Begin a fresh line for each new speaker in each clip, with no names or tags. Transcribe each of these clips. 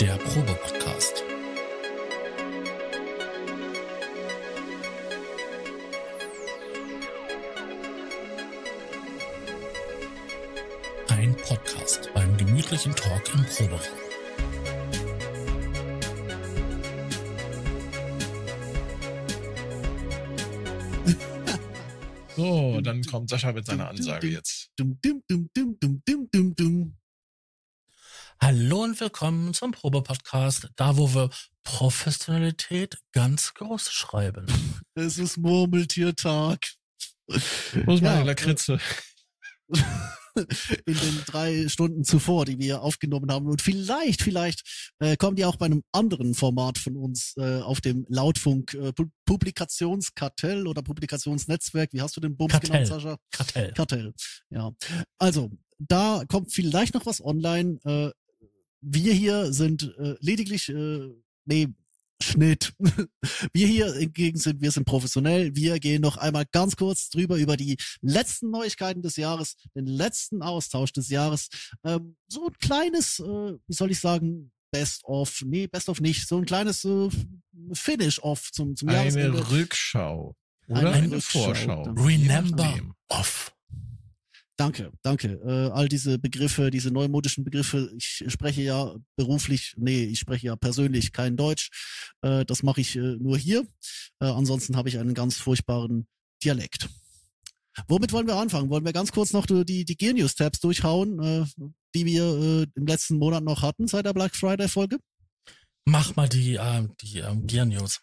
der Probe-Podcast. Ein Podcast beim gemütlichen Talk im Proberaum.
So, dann kommt Sascha mit seiner Ansage jetzt.
Willkommen zum Probe-Podcast, da wo wir Professionalität ganz groß schreiben.
Es ist Murmeltiertag.
Wo ist meine
Ja,
Lakritze?
In den drei Stunden zuvor, die wir aufgenommen haben. Und vielleicht, vielleicht äh, kommt ihr auch bei einem anderen Format von uns äh, auf dem Lautfunk äh, Pu- Publikationskartell oder Publikationsnetzwerk. Wie hast du den Bums
Kartell.
genannt, Sascha?
Kartell.
Kartell. Ja. Also, da kommt vielleicht noch was online. Äh, wir hier sind äh, lediglich, äh, nee, Schnitt. Wir hier hingegen sind, wir sind professionell. Wir gehen noch einmal ganz kurz drüber über die letzten Neuigkeiten des Jahres, den letzten Austausch des Jahres. Ähm, so ein kleines, äh, wie soll ich sagen, Best of, nee, Best of nicht, so ein kleines äh, Finish-Off zum, zum Jahresende.
Eine Rückschau. Oder
Eine
eine,
Rückschau,
Vorschau.
Remember off.
Danke, danke. Äh, all diese Begriffe, diese neumodischen Begriffe, ich spreche ja beruflich, nee, ich spreche ja persönlich kein Deutsch. Äh, das mache ich äh, nur hier. Äh, ansonsten habe ich einen ganz furchtbaren Dialekt. Womit wollen wir anfangen? Wollen wir ganz kurz noch die, die Gear News Tabs durchhauen, äh, die wir äh, im letzten Monat noch hatten seit der Black Friday Folge?
Mach mal die, die ähm, Gear News.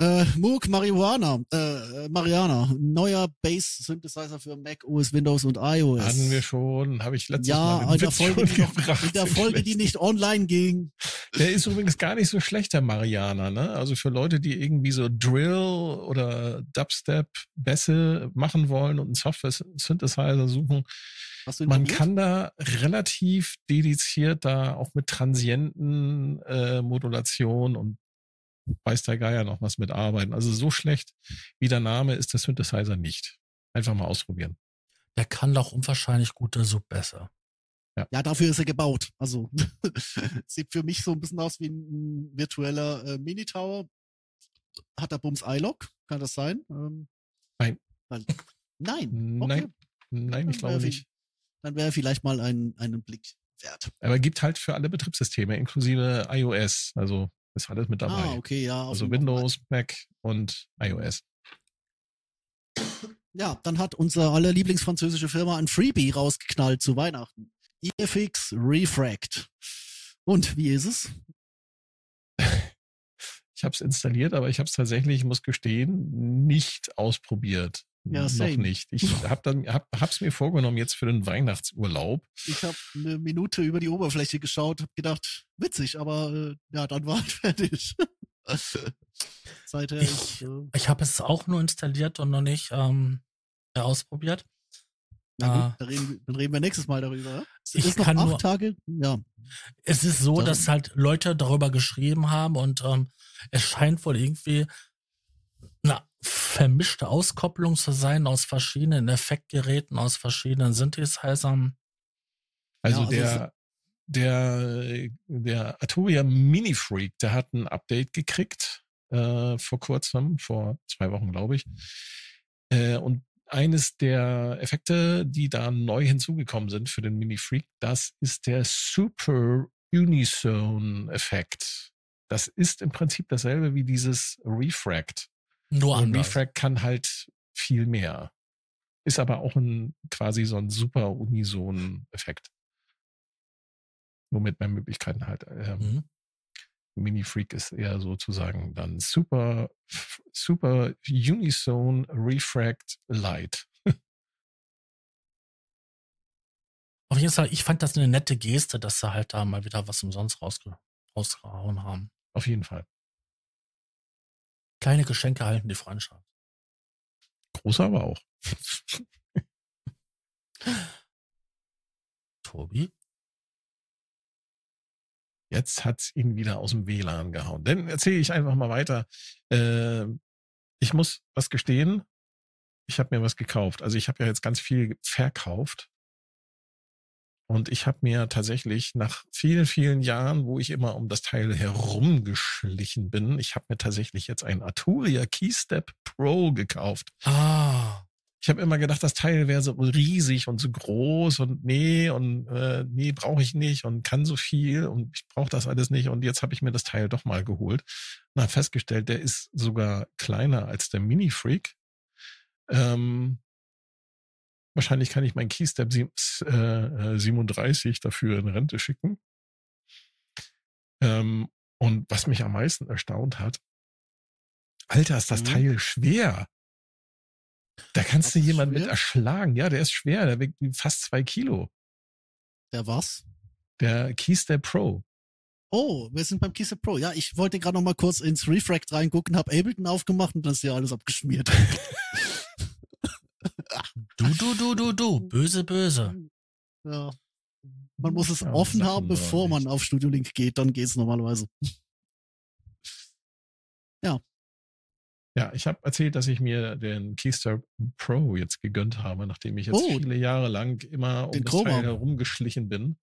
Äh, Moog Marihuana, äh, Mariana, neuer Bass Synthesizer für Mac, OS, Windows und iOS.
Hatten wir schon, habe ich letztes
ja,
Mal
in der Folge, die noch, in der Folge, die nicht online ging.
Der ist übrigens gar nicht so schlecht, der Mariana, ne? Also für Leute, die irgendwie so Drill oder Dubstep Bässe machen wollen und einen Software-Synthesizer suchen, man
probiert?
kann da relativ dediziert da auch mit Transienten äh, Modulation und weiß der Geier noch was mitarbeiten. Also so schlecht wie der Name ist der Synthesizer nicht. Einfach mal ausprobieren.
Der kann doch unwahrscheinlich guter Sub besser.
Ja, dafür ist er gebaut. Also sieht für mich so ein bisschen aus wie ein virtueller äh, Mini-Tower. Hat der Bums iLock? Kann das sein? Ähm,
Nein.
Weil, nein. Okay.
Nein, nein, ich
Dann
glaube
wäre
nicht.
Dann wäre vielleicht mal ein, einen Blick wert.
Aber gibt halt für alle Betriebssysteme, inklusive iOS. Also ist alles mit dabei.
Ah, okay, ja.
Also Windows, Mac und iOS.
Ja, dann hat unser aller Lieblingsfranzösische Firma ein Freebie rausgeknallt zu Weihnachten. EFX Refract. Und wie ist es?
Ich habe es installiert, aber ich habe es tatsächlich, ich muss gestehen, nicht ausprobiert.
Ja,
Noch
same.
nicht. Ich habe dann hab, hab's mir vorgenommen jetzt für den Weihnachtsurlaub.
Ich habe eine Minute über die Oberfläche geschaut, habe gedacht, witzig, aber äh, ja, dann war halt fertig. Seither
Ich-
äh,
Ich habe es auch nur installiert und noch nicht ähm, äh, ausprobiert.
na gut,
Ah.
dann, reden, dann reden wir nächstes Mal darüber. Es
Ich
ist noch
kann
acht
nur-
Tage, ja.
Es ist so,
Darum.
dass halt Leute darüber geschrieben haben und ähm, es scheint wohl irgendwie vermischte Auskopplung zu sein aus verschiedenen Effektgeräten, aus verschiedenen Synthesizern.
Also,
Ja, also
der, der, der Arturia Mini Freak, der hat ein Update gekriegt äh, vor kurzem, vor zwei Wochen, glaube ich. Äh, und eines der Effekte, die da neu hinzugekommen sind für den Mini Freak, das ist der Super Unison Effekt. Das ist im Prinzip dasselbe wie dieses Refract.
Nur
Und
anders.
Refract kann halt viel mehr. Ist aber auch ein quasi so ein super Unison-Effekt. Nur mit mehr Möglichkeiten halt. Ähm,
Mhm.
Mini Freak ist eher sozusagen dann super, super Unison Refract Light.
Auf jeden Fall, ich fand das eine nette Geste, dass sie halt da mal wieder was umsonst rausge rausgehauen haben.
Auf jeden Fall.
Kleine Geschenke halten die Freundschaft.
Großer aber auch.
Tobi?
Jetzt hat's ihn wieder aus dem WLAN gehauen. Dann erzähle ich einfach mal weiter. Äh, ich muss was gestehen. Ich habe mir was gekauft. Also ich habe ja jetzt ganz viel verkauft. Und ich habe mir tatsächlich nach vielen, vielen Jahren, wo ich immer um das Teil herumgeschlichen bin, ich habe mir tatsächlich jetzt ein Arturia Keystep Pro gekauft.
Ah.
Ich habe immer gedacht, das Teil wäre so riesig und so groß und nee und äh, nee, brauche ich nicht und kann so viel und ich brauche das alles nicht. Und jetzt habe ich mir das Teil doch mal geholt und habe festgestellt, der ist sogar kleiner als der Mini Freak. Ähm, Wahrscheinlich kann ich mein Keystep 37 äh, dafür in Rente schicken. Ähm, und was mich am meisten erstaunt hat, Alter, ist das mhm. Teil schwer. Da kannst das du jemanden mit erschlagen. Ja, der ist schwer. Der wiegt fast zwei Kilo.
Der was?
Der Keystep Pro.
Oh, wir sind beim Keystep Pro. Ja, ich wollte gerade noch mal kurz ins Refract reingucken, habe Ableton aufgemacht und dann ist ja alles abgeschmiert.
Du, du, du, du, du. Böse, böse.
Ja. Man muss es ja, offen haben, bevor man auf Studio Link geht, dann geht's normalerweise. Ja.
Ja, ich habe erzählt, dass ich mir den Keystar Pro jetzt gegönnt habe, nachdem ich jetzt oh, viele Jahre lang immer um das Teil herumgeschlichen bin.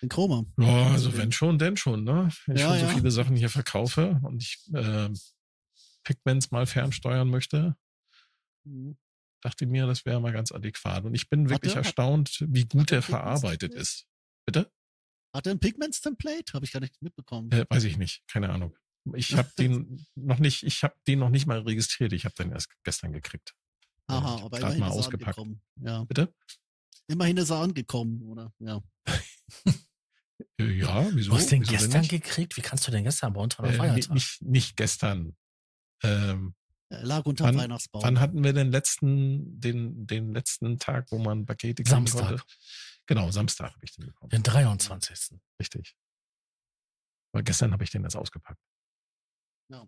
Den Chroma.
Ja, also wenn schon, denn schon, ne? Wenn ich ja, schon so ja. viele Sachen hier verkaufe und ich äh, Pigments mal fernsteuern möchte, mhm dachte mir, das wäre mal ganz adäquat. Und ich bin wirklich hat erstaunt, wie gut er verarbeitet ist. Bitte?
Hat er ein Pigments-Template? Habe ich gar nicht mitbekommen.
Äh, weiß ich nicht, keine Ahnung. Ich habe den noch nicht, ich habe den noch nicht mal registriert. Ich habe den erst gestern gekriegt.
Aha, aber immerhin
mal ist ausgepackt.
angekommen. Ja.
Bitte?
Immerhin ist er angekommen, oder? Ja.
ja, wieso?
Du hast den wieso gestern gekriegt? Wie kannst du denn gestern bei uns
äh, nicht, nicht gestern. Ähm,
er lag unter
wann,
Weihnachtsbaum.
Wann hatten wir den letzten, den, den letzten Tag, wo man Pakete
kriegen Samstag. konnte?
Genau, Samstag habe ich den bekommen.
Den 23.
Richtig. Aber gestern habe ich den jetzt ausgepackt.
Ja.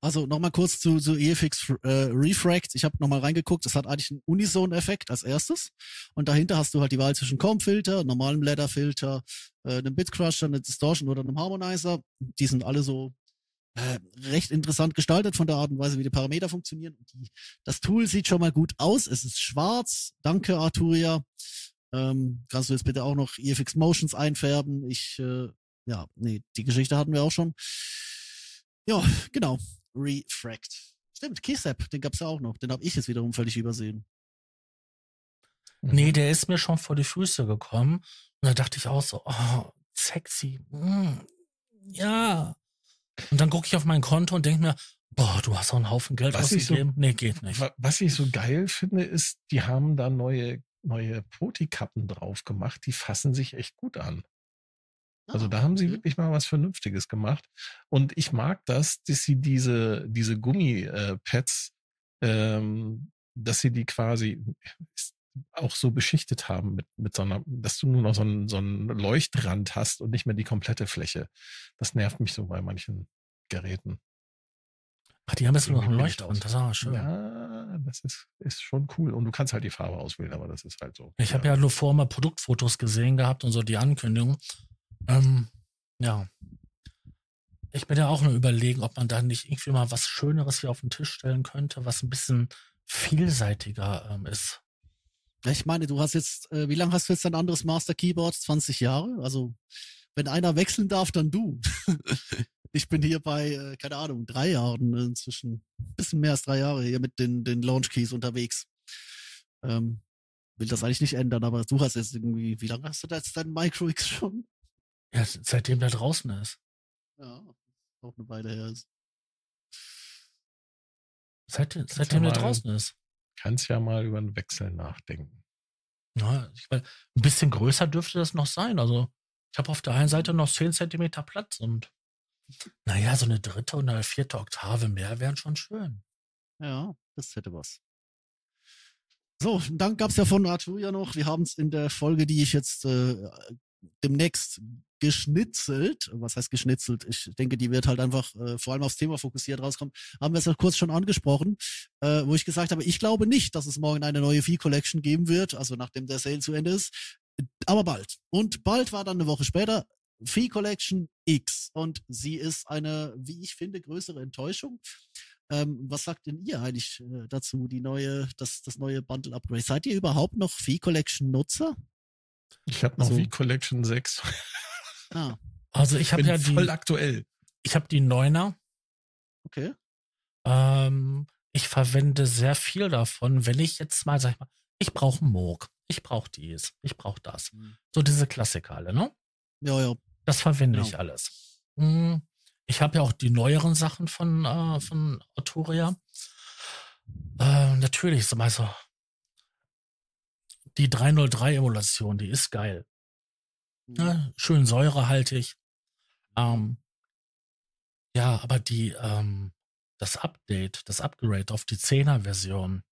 Also nochmal kurz zu, zu EFX äh, Refract. Ich habe nochmal reingeguckt. Es hat eigentlich einen Unison-Effekt als erstes. Und dahinter hast du halt die Wahl zwischen Comb-Filter, normalem Blätterfilter, äh, einem Bitcrusher, einem Distortion oder einem Harmonizer. Die sind alle so äh, recht interessant gestaltet von der Art und Weise, wie die Parameter funktionieren. Die, das Tool sieht schon mal gut aus. Es ist schwarz. Danke, Arturia. Ähm, kannst du jetzt bitte auch noch EFX Motions einfärben? Ich, äh, ja, nee, die Geschichte hatten wir auch schon. Ja, genau. Refract. Stimmt, Keysap, den gab's ja auch noch. Den habe ich jetzt wiederum völlig übersehen.
Nee, der ist mir schon vor die Füße gekommen. Und da dachte ich auch so, oh, sexy. Mm, ja. Und dann gucke ich auf mein Konto und denke mir, boah, du hast auch einen Haufen Geld was ausgegeben. So, nee, geht nicht.
Was ich so geil finde, ist, die haben da neue, neue Poti-Kappen drauf gemacht, die fassen sich echt gut an. Also da haben sie wirklich mal was Vernünftiges gemacht. Und ich mag das, dass sie diese, diese Gummipads, ähm, dass sie die quasi auch so beschichtet haben mit, mit so einer, dass du nur noch so einen, so einen Leuchtrand hast und nicht mehr die komplette Fläche. Das nervt mich so bei manchen Geräten.
Ach, die haben jetzt nur noch einen Leuchtrand, das ist aber schön.
Ja, das ist, ist schon cool. Und du kannst halt die Farbe auswählen, aber das ist halt so.
Ich ja. habe ja nur vorher mal Produktfotos gesehen gehabt und so die Ankündigung. Ähm, ja. Ich bin ja auch nur überlegen, ob man da nicht irgendwie mal was Schöneres hier auf den Tisch stellen könnte, was ein bisschen vielseitiger ähm, ist.
Ich meine, du hast jetzt, äh, wie lange hast du jetzt dein anderes Master Keyboard? 20 Jahre? Also, wenn einer wechseln darf, dann du. ich bin hier bei, äh, keine Ahnung, drei Jahren inzwischen, bisschen mehr als drei Jahre hier mit den, den Launch Keys unterwegs. Ähm, will das eigentlich nicht ändern, aber du hast jetzt irgendwie, wie lange hast du da jetzt dein Micro X schon?
Ja, seitdem der draußen ist.
Ja, auch eine Weile her ist.
Seit, seitdem der draußen ist
kannst ja mal über einen Wechsel nachdenken.
Ja, ich mein, ein bisschen größer dürfte das noch sein. Also ich habe auf der einen Seite noch 10 Zentimeter Platz und naja, so eine dritte oder eine vierte Oktave mehr wären schon schön.
Ja, das hätte was. So, dann gab es ja von Arturia noch, wir haben es in der Folge, die ich jetzt äh, demnächst geschnitzelt. Was heißt geschnitzelt? Ich denke, die wird halt einfach äh, vor allem aufs Thema fokussiert rauskommen. Haben wir es ja kurz schon angesprochen, äh, wo ich gesagt habe, ich glaube nicht, dass es morgen eine neue Fee Collection geben wird, also nachdem der Sale zu Ende ist. Aber bald. Und bald war dann eine Woche später Fee Collection X. Und sie ist eine, wie ich finde, größere Enttäuschung. Ähm, was sagt denn ihr eigentlich äh, dazu, die neue, das, das neue Bundle Upgrade? Seid ihr überhaupt noch Fee Collection Nutzer?
Ich habe noch
Also-
wie Collection 6.
Ah,
Also ich habe ja
voll
die,
aktuell.
ich habe die Neuner.
okay.
Ähm, ich verwende sehr viel davon, wenn ich jetzt mal, sag ich mal, ich brauche Moog, ich brauche dies, ich brauche das.
Mhm.
So diese Klassiker alle, ne?
Ja, ja.
Das verwende
Genau.
ich alles. Hm, Ich habe ja auch die neueren Sachen von, äh, von Arturia. Äh, natürlich, so mal so. Die 303-Emulation, die ist geil.
Mhm.
Ne? Schön säurehaltig. Ähm, ja, aber die, ähm, das Update, das Upgrade auf die 10er-Version,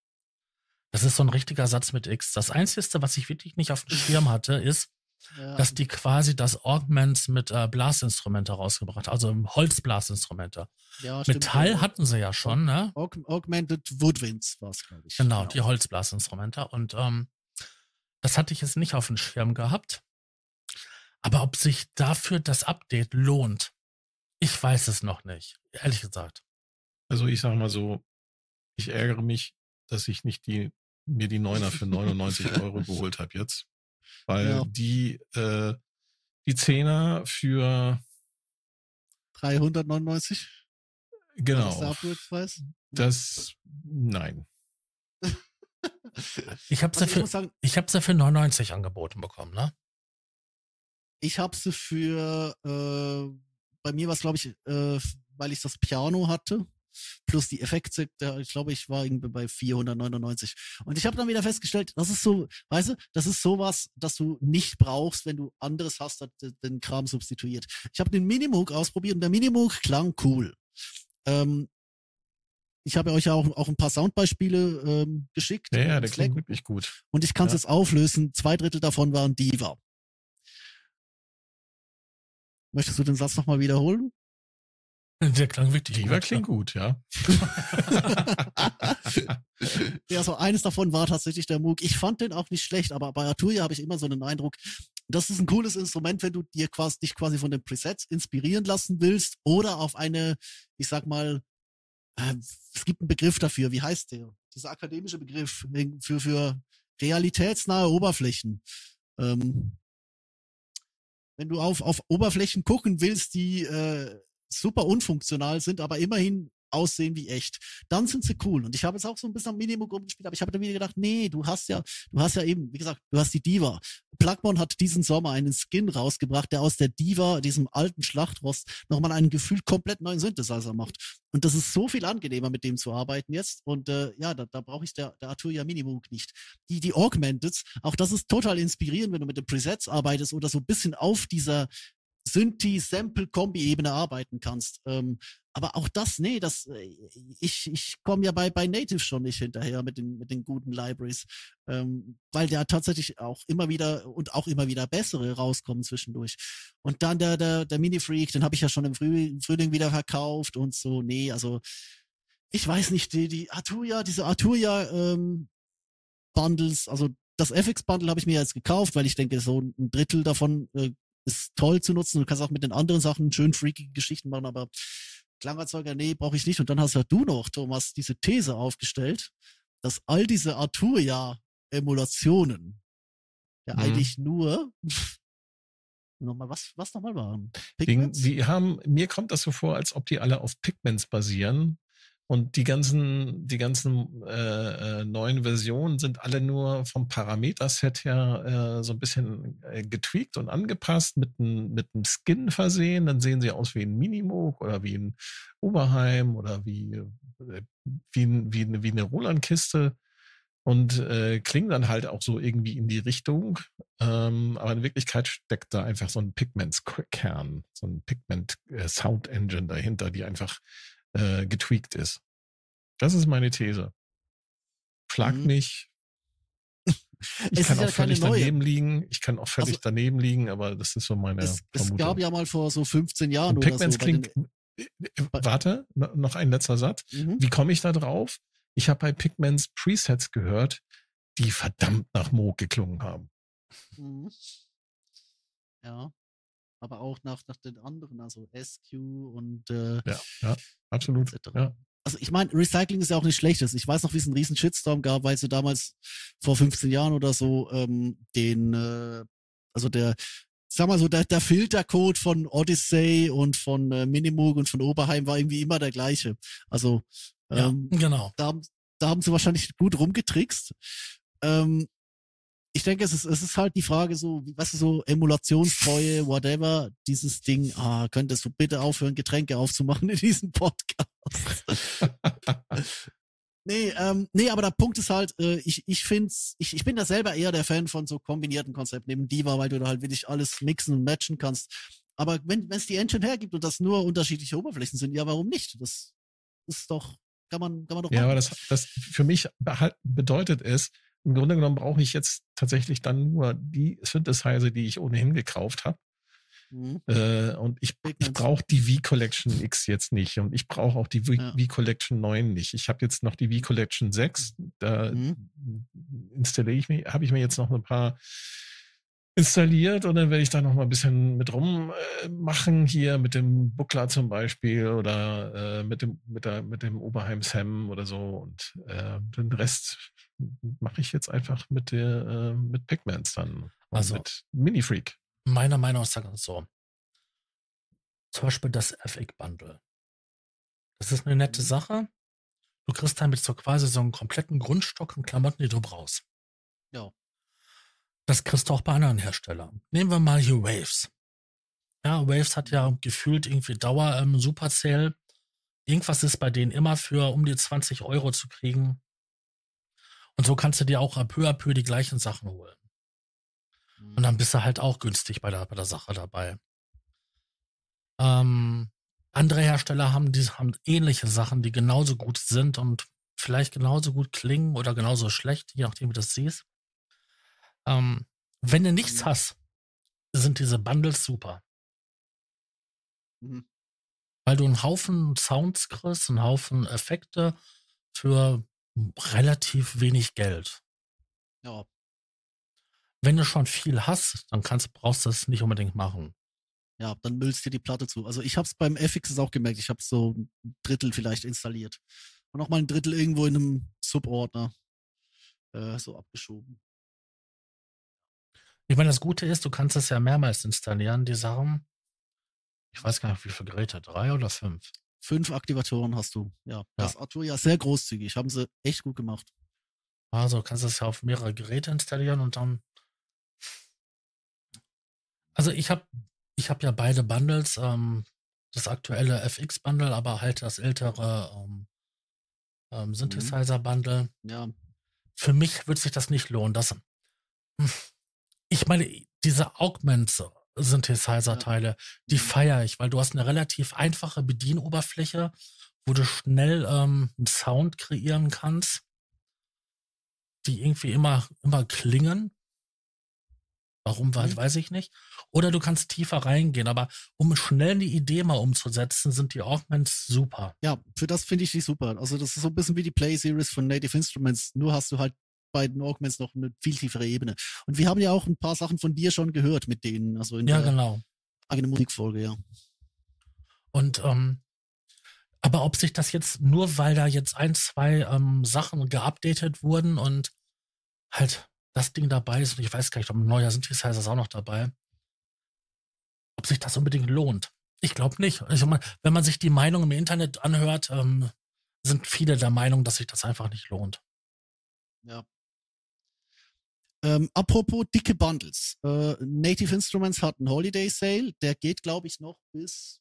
das ist so ein richtiger Satz mit X. Das Einzige, was ich wirklich nicht auf dem Schirm hatte, ist,
Ja,
dass die quasi das Augments mit äh, Blasinstrumente rausgebracht haben, also Holzblasinstrumente.
ja, stimmt,
Metall
ja.
hatten sie ja schon, ne?
Aug Augmented Woodwinds war es, glaube ich.
Genau, die Holzblasinstrumente. Und ähm, das hatte ich jetzt nicht auf dem Schirm gehabt. Aber ob sich dafür das Update lohnt, ich weiß es noch nicht, ehrlich gesagt.
Also ich sag mal so, ich ärgere mich, dass ich nicht die, mir die Neuner für 99 Euro geholt habe jetzt. Weil
Ja.
die, äh, die Zehner für,
399? War das der
genau, das, nein.
Ich habe
Also
sie,
ich
für- ich sie für 99 angeboten bekommen, ne?
ich habe sie für, äh, bei mir war es, glaube ich, äh, weil ich das Piano hatte, plus die Effekte, der, ich glaube, ich war irgendwie bei 499. Und ich habe dann wieder festgestellt, das ist so, weißt du, das ist sowas, das du nicht brauchst, wenn du anderes hast, das den- den Kram substituiert. Ich habe den Minimoog ausprobiert und der Minimoog klang cool. Ähm, ich habe euch ja auch, auch ein paar Soundbeispiele ähm, geschickt.
Ja, ja, der klingt wirklich gut.
Und ich kann es
Ja.
jetzt auflösen. Zwei Drittel davon waren Diva. Möchtest du den Satz nochmal wiederholen?
Der klang wirklich
Die war
gut.
klingt gut, ja.
ja, so eines davon war tatsächlich der Moog. Ich fand den auch nicht schlecht, aber bei Arturia habe ich immer so einen Eindruck, das ist ein cooles Instrument, wenn du dir quasi, dich quasi von den Presets inspirieren lassen willst oder auf eine, ich sag mal, äh, es gibt einen Begriff dafür. Wie heißt der? Dieser akademische Begriff für, für realitätsnahe Oberflächen. Ähm, wenn du auf, auf Oberflächen gucken willst, die äh, super unfunktional sind, aber immerhin aussehen wie echt, dann sind sie cool. Und ich habe jetzt auch so ein bisschen am Minimum rumgespielt, aber ich habe dann wieder gedacht, nee, du hast ja, du hast ja eben, wie gesagt, du hast die Diva. Plugmon hat diesen Sommer einen Skin rausgebracht, der aus der Diva, diesem alten Schlachtrost, nochmal einen gefühlt komplett neuen Synthesizer macht. Und das ist so viel angenehmer, mit dem zu arbeiten jetzt. Und äh, ja, da, da brauche ich der, der Arturia Minimoog nicht. Die, die Augmented, auch das ist total inspirierend, wenn du mit den Presets arbeitest oder so ein bisschen auf dieser Synthi-Sample-Kombi-Ebene arbeiten kannst. Ähm, aber auch das, nee, das, äh, ich, ich komme ja bei, bei Native schon nicht hinterher mit den, mit den guten Libraries, ähm, weil der tatsächlich auch immer wieder und auch immer wieder bessere rauskommen zwischendurch. Und dann der, der, der Mini-Freak, den habe ich ja schon im Früh, Frühling wieder verkauft und so, nee, also ich weiß nicht, die, die Arturia, diese Arturia ähm, Bundles, also das FX-Bundle habe ich mir jetzt gekauft, weil ich denke, so ein Drittel davon äh, ist toll zu nutzen. Du kannst auch mit den anderen Sachen schön freakige Geschichten machen, aber Klangerzeuger, nee, brauche ich nicht. Und dann hast ja du noch, Thomas, diese These aufgestellt, dass all diese Arturia-Emulationen ja
Mhm.
eigentlich nur nochmal, was, was nochmal waren?
Die,
Pigments?
die haben, mir kommt das so vor, als ob die alle auf Pigments basieren. Und die ganzen, die ganzen äh, äh, neuen Versionen sind alle nur vom Parameterset her äh, so ein bisschen äh, getweakt und angepasst, mit einem mit Skin versehen. Dann sehen sie aus wie ein Minimoog oder wie ein Oberheim oder wie, äh, wie, wie, eine, wie eine Roland-Kiste und äh, klingen dann halt auch so irgendwie in die Richtung. Ähm, aber in Wirklichkeit steckt da einfach so ein Pigments-Kern, so ein Pigment-Sound-Engine dahinter, die einfach äh, getweakt ist. Das ist meine These. Schlag
Mhm.
mich. Ich
Es
kann auch völlig
keine neue.
daneben liegen. Ich kann auch völlig
Also-
daneben liegen, aber das ist so meine
es, es
Vermutung.
gab ja mal vor so 15 Jahren
Und
oder so.
klingt. äh, äh, Warte, no- noch ein letzter Satz.
Mhm.
Wie komme ich da drauf? Ich habe bei Pigments Presets gehört, die verdammt nach Moog geklungen haben.
Mhm. Ja. Aber auch nach, nach den anderen, also SQ und äh,
Ja, ja, absolut.
etc.
Ja.
Also ich meine, Recycling ist ja auch nicht schlechtes. Ich weiß noch, wie es einen riesen Shitstorm gab, weil sie damals vor 15 Jahren oder so ähm, den äh, also der, sag mal so, der, der Filtercode von Odyssey und von äh, Minimoog und von Oberheim war irgendwie immer der gleiche. Also ähm,
ja, genau.
Da, da haben sie wahrscheinlich gut rumgetrickst. Ähm, ich denke, es ist, es ist halt die Frage so, was ist so Emulationstreue, whatever, dieses Ding, ah, könntest du bitte aufhören, Getränke aufzumachen in diesem Podcast? nee, ähm, nee, aber der Punkt ist halt, äh, ich, ich find's, ich, ich bin da selber eher der Fan von so kombinierten Konzepten, neben Diva, weil du da halt wirklich alles mixen und matchen kannst. Aber wenn es die Engine hergibt und das nur unterschiedliche Oberflächen sind, ja, warum nicht? Das ist doch, kann man, kann man doch
Ja, aber das, das für mich bedeutet es, im Grunde genommen brauche ich jetzt tatsächlich dann nur die Synthesizer, die ich ohnehin gekauft habe. Mhm. Äh, und ich, ich brauche die V-Collection X jetzt nicht und ich brauche auch die V-Collection 9 nicht. Ich habe jetzt noch die V-Collection 6. Da mhm. installiere ich mir, habe ich mir jetzt noch ein paar installiert und dann werde ich da noch mal ein bisschen mit rummachen, äh, hier mit dem Buckler zum Beispiel oder äh, mit dem mit der mit dem Oberheim Sam oder so und äh, den Rest mache ich jetzt einfach mit der äh, mit Pigments dann
also
mit Mini Freak.
Meiner Meinung nach ist so. Zum Beispiel das FX Bundle. Das ist eine nette mhm. Sache. Du kriegst damit so quasi so einen kompletten Grundstock und Klamotten, die du brauchst.
Ja.
Das kriegst du auch bei anderen Herstellern. Nehmen wir mal hier Waves. Ja, Waves hat ja gefühlt irgendwie Dauer ähm, Super Sale. Irgendwas ist bei denen immer für um die 20 Euro zu kriegen. Und so kannst du dir auch peu à peu die gleichen Sachen holen. Und dann bist du halt auch günstig bei der, bei der Sache dabei. Ähm, andere Hersteller haben, die haben ähnliche Sachen, die genauso gut sind und vielleicht genauso gut klingen oder genauso schlecht, je nachdem, wie du das siehst. Ähm, wenn du nichts mhm. hast, sind diese Bundles super. Mhm. Weil du einen Haufen Sounds kriegst, einen Haufen Effekte für relativ wenig Geld.
Ja.
Wenn du schon viel hast, dann kannst, brauchst du das nicht unbedingt machen.
Ja, dann müllst dir die Platte zu. Also ich habe es beim FX auch gemerkt. Ich habe so ein Drittel vielleicht installiert. Und noch mal ein Drittel irgendwo in einem Subordner äh, so abgeschoben.
Ich meine, das Gute ist, du kannst es ja mehrmals installieren, die Sachen. Ich weiß gar nicht, wie viele Geräte, drei oder fünf?
Fünf Aktivatoren hast du. Ja, ja. das Arturia sehr großzügig. Haben sie echt gut gemacht.
Also kannst du es ja auf mehrere Geräte installieren und dann. Also ich habe ich hab ja beide Bundles, ähm, das aktuelle FX-Bundle, aber halt das ältere ähm, ähm, mhm. Synthesizer-Bundle.
Ja.
Für mich würde sich das nicht lohnen. Das, hm, ich meine, diese Augments Synthesizer-Teile, die mhm. feiere ich, weil du hast eine relativ einfache Bedienoberfläche, wo du schnell ähm, einen Sound kreieren kannst, die irgendwie immer, immer klingen. Warum, mhm. weiß ich nicht. Oder du kannst tiefer reingehen, aber um schnell eine Idee mal umzusetzen, sind die Augments super.
Ja, für das finde ich die super. Also das ist so ein bisschen wie die Play Series von Native Instruments, nur hast du halt bei den Augments noch eine viel tiefere Ebene. Und wir haben ja auch ein paar Sachen von dir schon gehört mit denen, also in
ja, der genau.
eigenen Musikfolge, ja.
Und ähm, aber ob sich das jetzt nur, weil da jetzt ein, zwei ähm, Sachen geupdatet wurden und halt das Ding dabei ist, und ich weiß gar nicht, ob ein neuer Synthesizer ist auch noch dabei, ob sich das unbedingt lohnt. Ich glaube nicht. Ich meine, wenn man sich die Meinung im Internet anhört, ähm, sind viele der Meinung, dass sich das einfach nicht lohnt.
Ja. Ähm, apropos dicke Bundles. Äh, Native Instruments hat einen Holiday Sale. Der geht, glaube ich, noch bis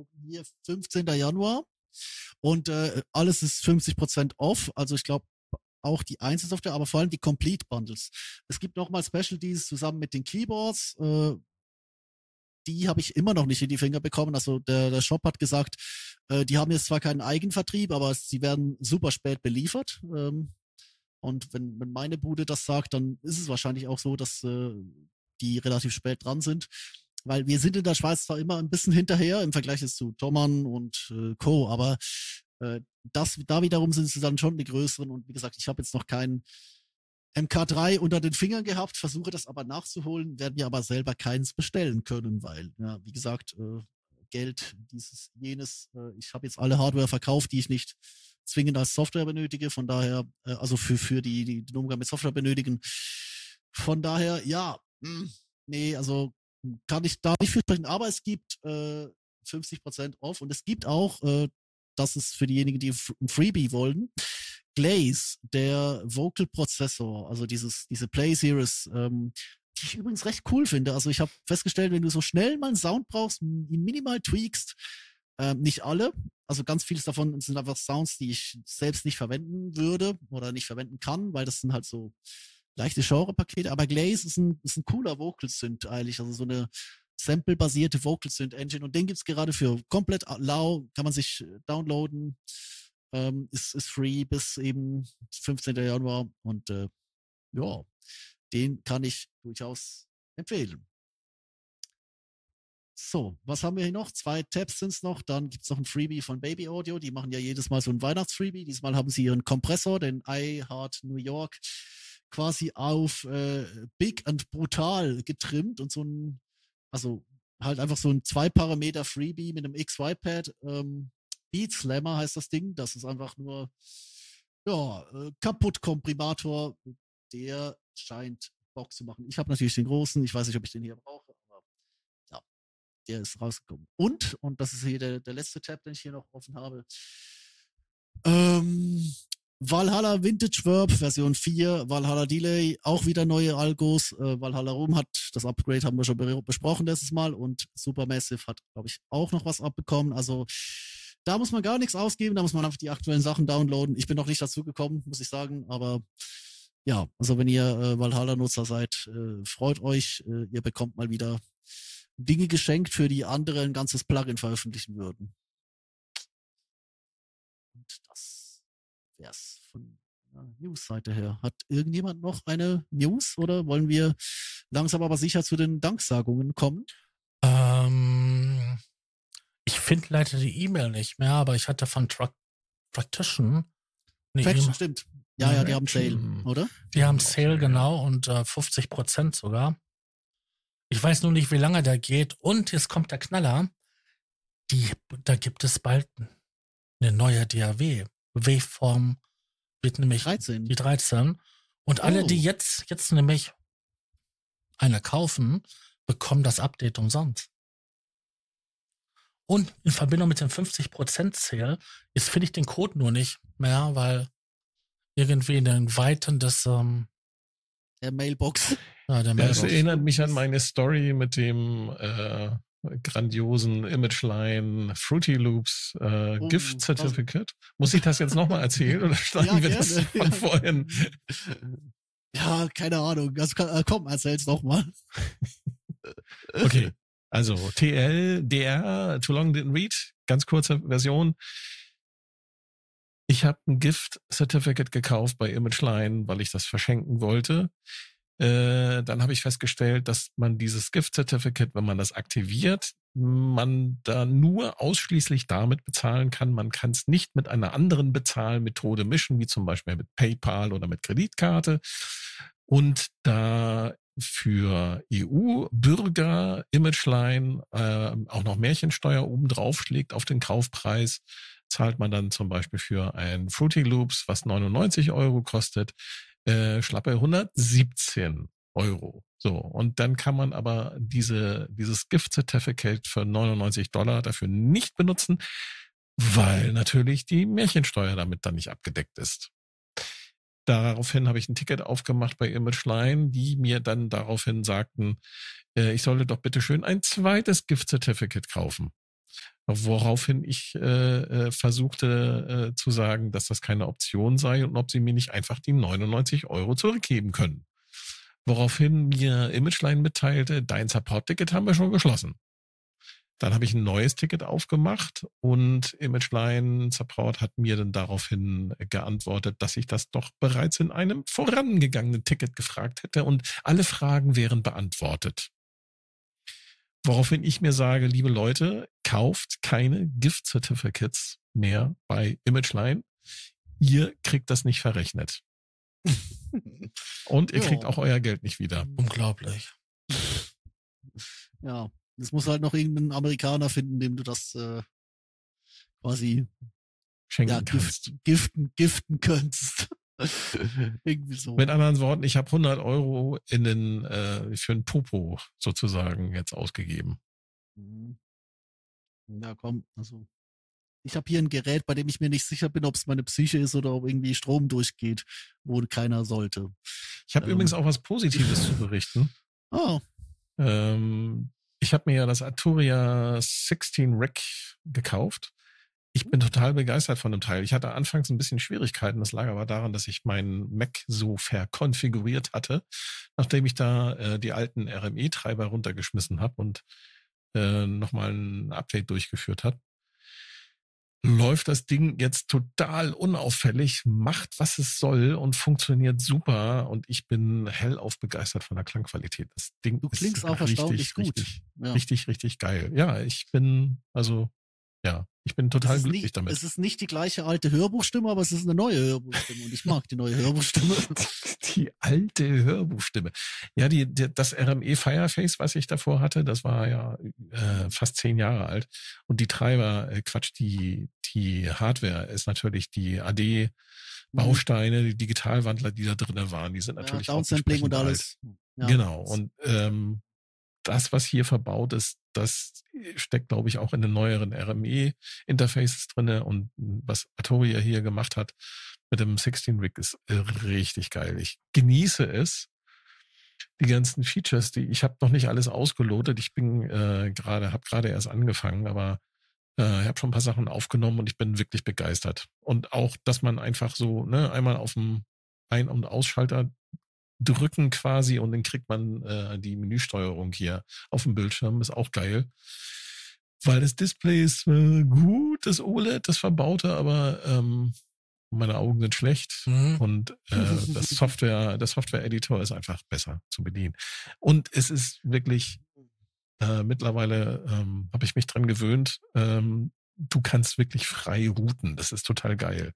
gucken, hier 15. Januar. Und äh, alles ist 50% off. Also ich glaube, auch die Einzelsoftware, aber vor allem die Complete Bundles. Es gibt nochmal Specialties zusammen mit den Keyboards. Äh, die habe ich immer noch nicht in die Finger bekommen. Also der, der Shop hat gesagt, äh, die haben jetzt zwar keinen Eigenvertrieb, aber sie werden super spät beliefert. Ähm, und wenn, wenn meine Bude das sagt, dann ist es wahrscheinlich auch so, dass äh, die relativ spät dran sind. Weil wir sind in der Schweiz zwar immer ein bisschen hinterher im Vergleich zu Thomann und äh, Co., aber äh, das, da wiederum sind sie dann schon die größeren. Und wie gesagt, ich habe jetzt noch keinen MK3 unter den Fingern gehabt, versuche das aber nachzuholen, werden wir aber selber keins bestellen können, weil, ja, wie gesagt, äh, Geld, dieses, jenes, äh, ich habe jetzt alle Hardware verkauft, die ich nicht zwingend als Software benötige. Von daher, äh, also für, für die, die den Umgang mit Software benötigen, Von daher, ja, hm, nee, also kann ich da nicht viel sprechen, aber es gibt äh, 50% off und es gibt auch, äh, das ist für diejenigen, die ein Freebie wollen, Glaze, der Vocal Prozessor, also dieses, diese Play Series, ähm, die ich übrigens recht cool finde. Also ich habe festgestellt, wenn du so schnell mal einen Sound brauchst, ihn minimal tweakst, ähm, nicht alle, also ganz vieles davon sind einfach Sounds, die ich selbst nicht verwenden würde oder nicht verwenden kann, weil das sind halt so leichte Genre-Pakete. Aber Glaze ist ein, ist ein cooler Vocal-Synth eigentlich, also so eine Sample-basierte Vocal-Synth-Engine und den gibt's gerade für komplett lau, kann man sich downloaden, ähm, ist, ist free bis eben 15. Januar und äh, ja, den kann ich durchaus empfehlen. So, was haben wir hier noch? Zwei Tabs sind's noch. Dann gibt's noch ein Freebie von Baby Audio. Die machen ja jedes Mal so ein Weihnachtsfreebie. Diesmal haben sie ihren Kompressor, den iHeart New York, quasi auf äh, Big and Brutal getrimmt und so ein, also halt einfach so ein zwei Parameter Freebie mit einem XY-Pad. Ähm, Beat Slammer heißt das Ding. Das ist einfach nur ja, äh, Kaputt-Komprimator. Der scheint Bock zu machen. Ich habe natürlich den großen. Ich weiß nicht, ob ich den hier brauche, aber ja, der ist rausgekommen. Und, und das ist hier der, der letzte Tab, den ich hier noch offen habe. Ähm, Valhalla Vintage Verb Version 4, Valhalla Delay, auch wieder neue Algos. Äh, Valhalla Room hat das Upgrade haben wir schon besprochen letztes Mal und Supermassive hat, glaube ich, auch noch was abbekommen. Also da muss man gar nichts ausgeben, da muss man einfach die aktuellen Sachen downloaden. Ich bin noch nicht dazu gekommen, muss ich sagen, aber ja, also wenn ihr äh, Valhalla-Nutzer seid, äh, freut euch, äh, ihr bekommt mal wieder Dinge geschenkt, für die andere ein ganzes Plugin veröffentlichen würden. Und das wär's von der News-Seite her. Hat irgendjemand noch eine News oder wollen wir langsam aber sicher zu den Danksagungen kommen?
Ähm, ich finde leider die E-Mail nicht mehr, aber ich hatte von Truck Practition eine
Faction, stimmt. Ja, ja, die haben Sale, oder?
Die haben Sale genau und äh, 50 Prozent sogar. Ich weiß nur nicht, wie lange der geht. Und jetzt kommt der Knaller. Die, da gibt es bald eine neue DAW. Waveform wird nämlich
13.
die 13. Und alle,
Oh.
die jetzt, jetzt nämlich eine kaufen, bekommen das Update umsonst. Und in Verbindung mit dem 50% Sale ist, finde ich den Code nur nicht mehr, weil irgendwie in den Weiten des, ähm,
Der Mailbox.
ja, der
Das
Mailbox.
erinnert mich an meine Story mit dem äh, grandiosen Imageline Fruity Loops äh,
Oh,
Gift
das-
Certificate. Muss ich das jetzt nochmal erzählen oder schneiden
Ja,
wir das
gerne,
von
ja.
vorhin?
Ja, keine Ahnung. Also, kann- äh, komm, erzähl's doch mal.
Okay. Also TL, DR, Too Long Didn't Read, ganz kurze Version. Ich habe ein Gift-Certificate gekauft bei Imageline, weil ich das verschenken wollte. Äh, dann habe ich festgestellt, dass man dieses Gift-Certificate, wenn man das aktiviert, man da nur ausschließlich damit bezahlen kann. Man kann es nicht mit einer anderen Bezahlmethode mischen, wie zum Beispiel mit PayPal oder mit Kreditkarte. Und da für EU-Bürger Imageline äh, auch noch Märchensteuer oben drauf schlägt auf den Kaufpreis, zahlt man dann zum Beispiel für ein Fruity Loops, was 99 Euro kostet, äh, schlappe 117 Euro. So, und dann kann man aber diese, dieses Gift Certificate für 99 Dollar dafür nicht benutzen, weil natürlich die Märchensteuer damit dann nicht abgedeckt ist. Daraufhin habe ich ein Ticket aufgemacht bei Imageline, die mir dann daraufhin sagten, äh, ich sollte doch bitte schön ein zweites Gift Certificate kaufen. Woraufhin ich äh, äh, versuchte äh, zu sagen, dass das keine Option sei und ob sie mir nicht einfach die 99 Euro zurückgeben können. Woraufhin mir Imageline mitteilte, dein Support-Ticket haben wir schon geschlossen. Dann habe ich ein neues Ticket aufgemacht und Imageline Support hat mir dann daraufhin geantwortet, dass ich das doch bereits in einem vorangegangenen Ticket gefragt hätte und alle Fragen wären beantwortet. Woraufhin ich mir sage, liebe Leute, kauft keine Gift Certificates mehr bei Imageline. Ihr kriegt das nicht verrechnet. Und ihr
Ja.
kriegt auch euer Geld nicht wieder.
Unglaublich.
Ja, es muss halt noch irgendeinen Amerikaner finden, dem du das äh, quasi
Schenken
ja,
kannst.
gift, giften, giften könntest. Irgendwie so.
Mit anderen Worten, ich habe 100 Euro in den, äh, für ein Popo sozusagen jetzt ausgegeben.
Mhm. Ja, komm, also. Ich habe hier ein Gerät, bei dem ich mir nicht sicher bin, ob es meine Psyche ist oder ob irgendwie Strom durchgeht, wo keiner sollte.
Ich habe
Ähm.
übrigens auch was Positives zu berichten.
Ah,
Ähm, ich habe mir ja das Arturia 16 Rack gekauft. Ich bin total begeistert von dem Teil. Ich hatte anfangs ein bisschen Schwierigkeiten. Das lag aber daran, dass ich meinen Mac so verkonfiguriert hatte, nachdem ich da äh, die alten RME-Treiber runtergeschmissen habe und äh, nochmal ein Update durchgeführt habe. Läuft das Ding jetzt total unauffällig, macht was es soll und funktioniert super. Und ich bin hellauf begeistert von der Klangqualität. Das Ding
du
ist
klingst auch
richtig,
erstaunlich gut.
Richtig,
Ja.
richtig, richtig geil. Ja, ich bin, also, ja, ich bin total glücklich
nicht,
damit.
Es ist nicht die gleiche alte Hörbuchstimme, aber es ist eine neue Hörbuchstimme und ich mag die neue Hörbuchstimme.
Die alte Hörbuchstimme. Ja, die, die, das RME Fireface, was ich davor hatte, das war ja äh, fast zehn Jahre alt. Und die Treiber, äh, Quatsch, die, die Hardware ist natürlich die AD-Bausteine, die Digitalwandler, die da drin waren, die sind
Ja,
natürlich auch
Downsampling und alles. Ja.
Genau. Und ähm, das, was hier verbaut ist, das steckt, glaube ich, auch in den neueren RME-Interfaces drinne. Und was Arturia hier gemacht hat mit dem 16-Rig ist äh, richtig geil. Ich genieße es. Die ganzen Features, die ich habe noch nicht alles ausgelotet. Ich bin äh, gerade, habe gerade erst angefangen, aber äh, ich habe schon ein paar Sachen aufgenommen und ich bin wirklich begeistert. Und auch, dass man einfach so ne, einmal auf dem Ein- und Ausschalter drücken quasi und dann kriegt man äh, die Menüsteuerung hier auf dem Bildschirm. Ist auch geil. Weil das Display ist äh, gut, das OLED, das verbaute, aber ähm, meine Augen sind schlecht
Mhm.
und äh, das Software, der Software-Editor ist einfach besser zu bedienen. Und es ist wirklich äh, mittlerweile ähm, habe ich mich dran gewöhnt. Ähm, du kannst wirklich frei routen. Das ist total geil.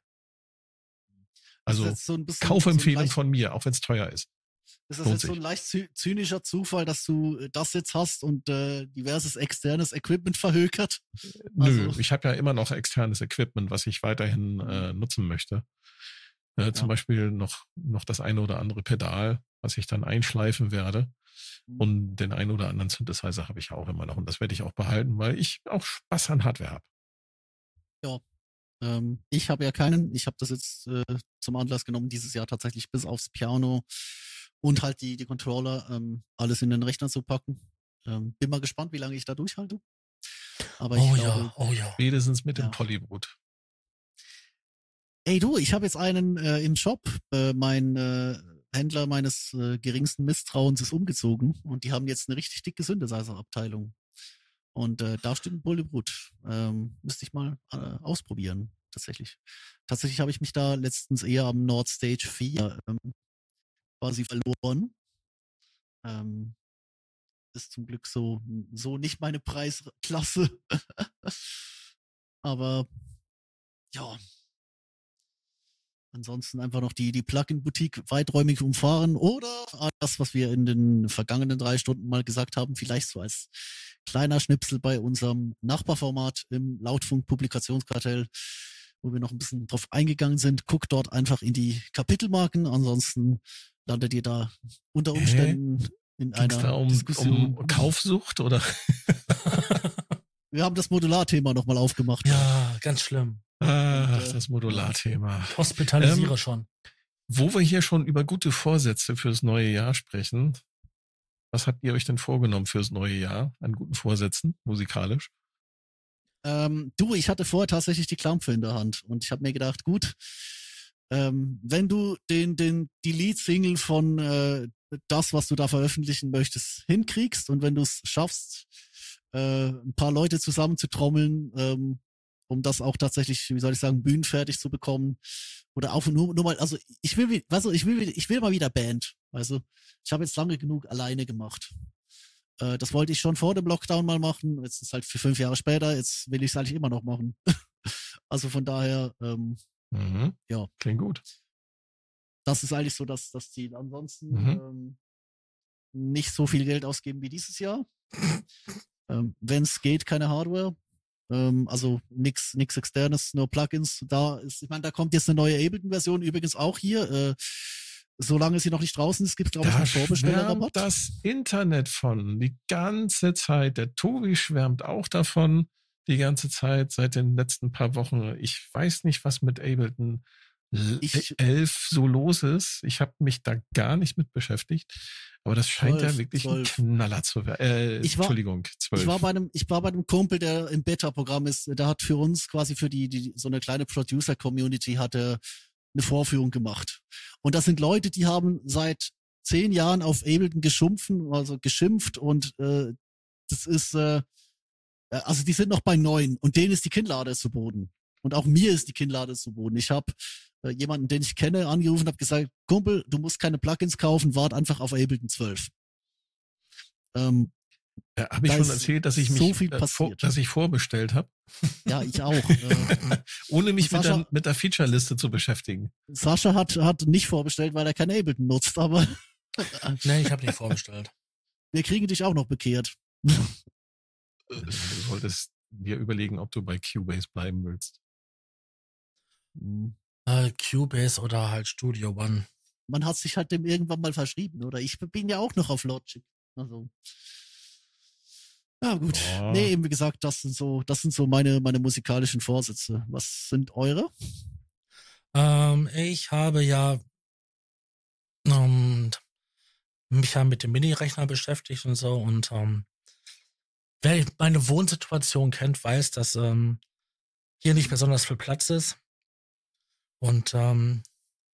Also
so
Kaufempfehlung
so
von mir, auch wenn es teuer ist.
ist das
lohnt
jetzt so
sich.
ein leicht zy- zynischer Zufall, dass du äh, das jetzt hast und äh, diverses externes Equipment verhökert?
Nö,
Also-
ich habe ja immer noch externes Equipment, was ich weiterhin äh, nutzen möchte. Äh, Zum
Ja.
Beispiel noch, noch das eine oder andere Pedal, was ich dann einschleifen werde.
Mhm.
Und den einen oder anderen Synthesizer habe ich auch immer noch. Und das werde ich auch behalten, weil ich auch Spaß an Hardware habe.
Ähm, ich habe ja keinen. Ich habe das jetzt äh, zum Anlass genommen, dieses Jahr tatsächlich bis aufs Piano und halt die, die Controller ähm, alles in den Rechner zu packen. Ähm, bin mal gespannt, wie lange ich da durchhalte. Aber ich
Oh
glaube,
ja, oh ja.
Spätestens mit
Ja.
dem Polybrut.
Ey du, ich habe jetzt einen äh, im Shop. Äh, mein äh, Händler meines äh, geringsten Misstrauens ist umgezogen und die haben jetzt eine richtig dicke Synthesizer-Abteilung. Und äh, da steht ein Bullebrut. Ähm, müsste ich mal äh, ausprobieren, tatsächlich. Tatsächlich habe ich mich da letztens eher am Nord Stage 4 ähm, quasi verloren. Ähm, ist zum Glück so, so nicht meine Preisklasse. Aber ja, Ansonsten einfach noch die, die Plugin-Boutique weiträumig umfahren oder das, was wir in den vergangenen drei Stunden mal gesagt haben, vielleicht so als kleiner Schnipsel bei unserem Nachbarformat im Lautfunk-Publikationskartell, wo wir noch ein bisschen drauf eingegangen sind. Guckt dort einfach in die Kapitelmarken, ansonsten landet ihr da unter
Hä?
Umständen in
Ging es
einer
da um,
Diskussion.
um Kaufsucht oder?
wir haben das Modularthema nochmal aufgemacht.
Ja, ganz schlimm.
Ach, das Modularthema.
Hospitalisiere
Ähm,
schon.
Wo wir hier schon über gute Vorsätze fürs neue Jahr sprechen, was habt ihr euch denn vorgenommen fürs neue Jahr an guten Vorsätzen, musikalisch?
Ähm, du, ich hatte vorher tatsächlich die Klampe in der Hand und ich habe mir gedacht, gut, ähm, wenn du den, den, die Lead-Single von äh, das, was du da veröffentlichen möchtest, hinkriegst und wenn du es schaffst, äh, ein paar Leute zusammenzutrommeln, ähm, um das auch tatsächlich, wie soll ich sagen, bühnenfertig zu bekommen. Oder auch nur, nur mal, also ich will, wie- weißt du, ich will, ich will mal wieder Band. Also ich habe jetzt lange genug alleine gemacht. Äh, das wollte ich schon vor dem Lockdown mal machen. Jetzt ist halt für fünf Jahre später. Jetzt will ich es eigentlich immer noch machen. also von daher, ähm,
Mhm.
Ja.
Klingt gut.
das ist eigentlich so das, das Ziel. Ansonsten
Mhm.
ähm, nicht so viel Geld ausgeben wie dieses Jahr. ähm, Wenn es geht, keine Hardware. Ähm, also nix, nix externes, nur Plugins. Da ist, ich meine, da kommt jetzt eine neue Ableton-Version übrigens auch hier. Äh, solange sie noch nicht draußen ist, gibt es, glaube ich, einen Vorbestellerrabatt.
das Internet von. Die ganze Zeit. Der Tobi schwärmt auch davon. Die ganze Zeit, seit den letzten paar Wochen. Ich weiß nicht, was mit Ableton
Ich-
11 so los ist. Ich habe mich da gar nicht mit beschäftigt. Aber das scheint ja
12,
wirklich
12.
ein Knaller zu werden. Äh,
Ich war-
Entschuldigung, 12.
Ich war bei einem, ich war bei einem Kumpel, der im Beta-Programm ist. Der hat für uns quasi für die, die so eine kleine Producer-Community hatte eine Vorführung gemacht. Und das sind Leute, die haben seit zehn Jahren auf Ableton geschumpfen, also geschimpft und äh, das ist, äh, also die sind noch bei neun und denen ist die Kinnlade zu Boden. Und auch mir ist die Kinnlade zu Boden. Ich habe äh, jemanden, den ich kenne, angerufen und habe gesagt, Kumpel, du musst keine Plugins kaufen, wart einfach auf Ableton 12. Ähm,
ja, habe ich
da
schon erzählt, dass ich mich,
so viel
äh, vor,
passiert.
dass ich vorbestellt habe,
ja, ich auch. äh,
ohne mich mit
Sascha-
der, mit der Feature-Liste zu beschäftigen.
Sascha hat, hat nicht vorbestellt, weil er kein Ableton nutzt, aber
Nee, ich habe nicht vorbestellt.
wir kriegen dich auch noch bekehrt.
Du solltest dir überlegen, ob du bei Cubase bleiben willst.
Äh, Cubase oder halt Studio One.
Man hat sich halt dem irgendwann mal verschrieben, oder? Ich bin ja auch noch auf Logic. Also. Ja, gut.
Ja.
Nee, eben wie gesagt, das sind so, das sind so meine, meine musikalischen Vorsätze. Was sind eure?
Ähm, ich habe ja ähm, mich ja mit dem Mini-Rechner beschäftigt und so und ähm, wer meine Wohnsituation kennt, weiß, dass ähm, hier nicht besonders viel Platz ist. Und ähm,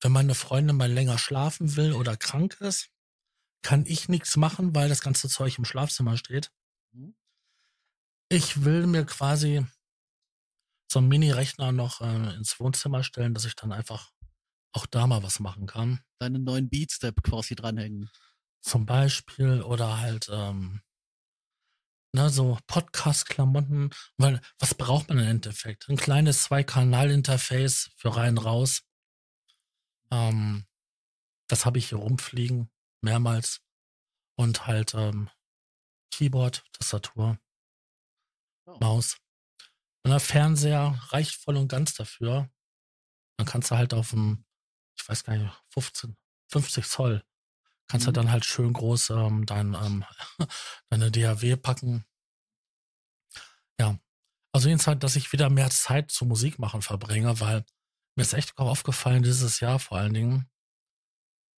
wenn meine Freundin mal länger schlafen will oder krank ist, kann ich nichts machen, weil das ganze Zeug im Schlafzimmer steht.
Mhm.
Ich will mir quasi so einen Mini-Rechner noch äh, ins Wohnzimmer stellen, dass ich dann einfach auch da mal was machen kann.
Deinen neuen Beatstep quasi dranhängen.
Zum Beispiel oder halt ähm, ne, so Podcast-Klamotten, weil was braucht man im Endeffekt? Ein kleines Zwei-Kanal-Interface für rein raus. Ähm, das habe ich hier rumfliegen, mehrmals. Und halt ähm, Keyboard, Tastatur,
Oh.
Maus. Und der Fernseher reicht voll und ganz dafür. Dann kannst du halt auf dem, ich weiß gar nicht, 15, 50 Zoll, kannst du
Mhm.
dann halt schön groß ähm, dein, ähm, deine DAW packen. Ja. Also jedenfalls, dass ich wieder mehr Zeit zu Musik machen verbringe, weil mir ist echt aufgefallen dieses Jahr vor allen Dingen,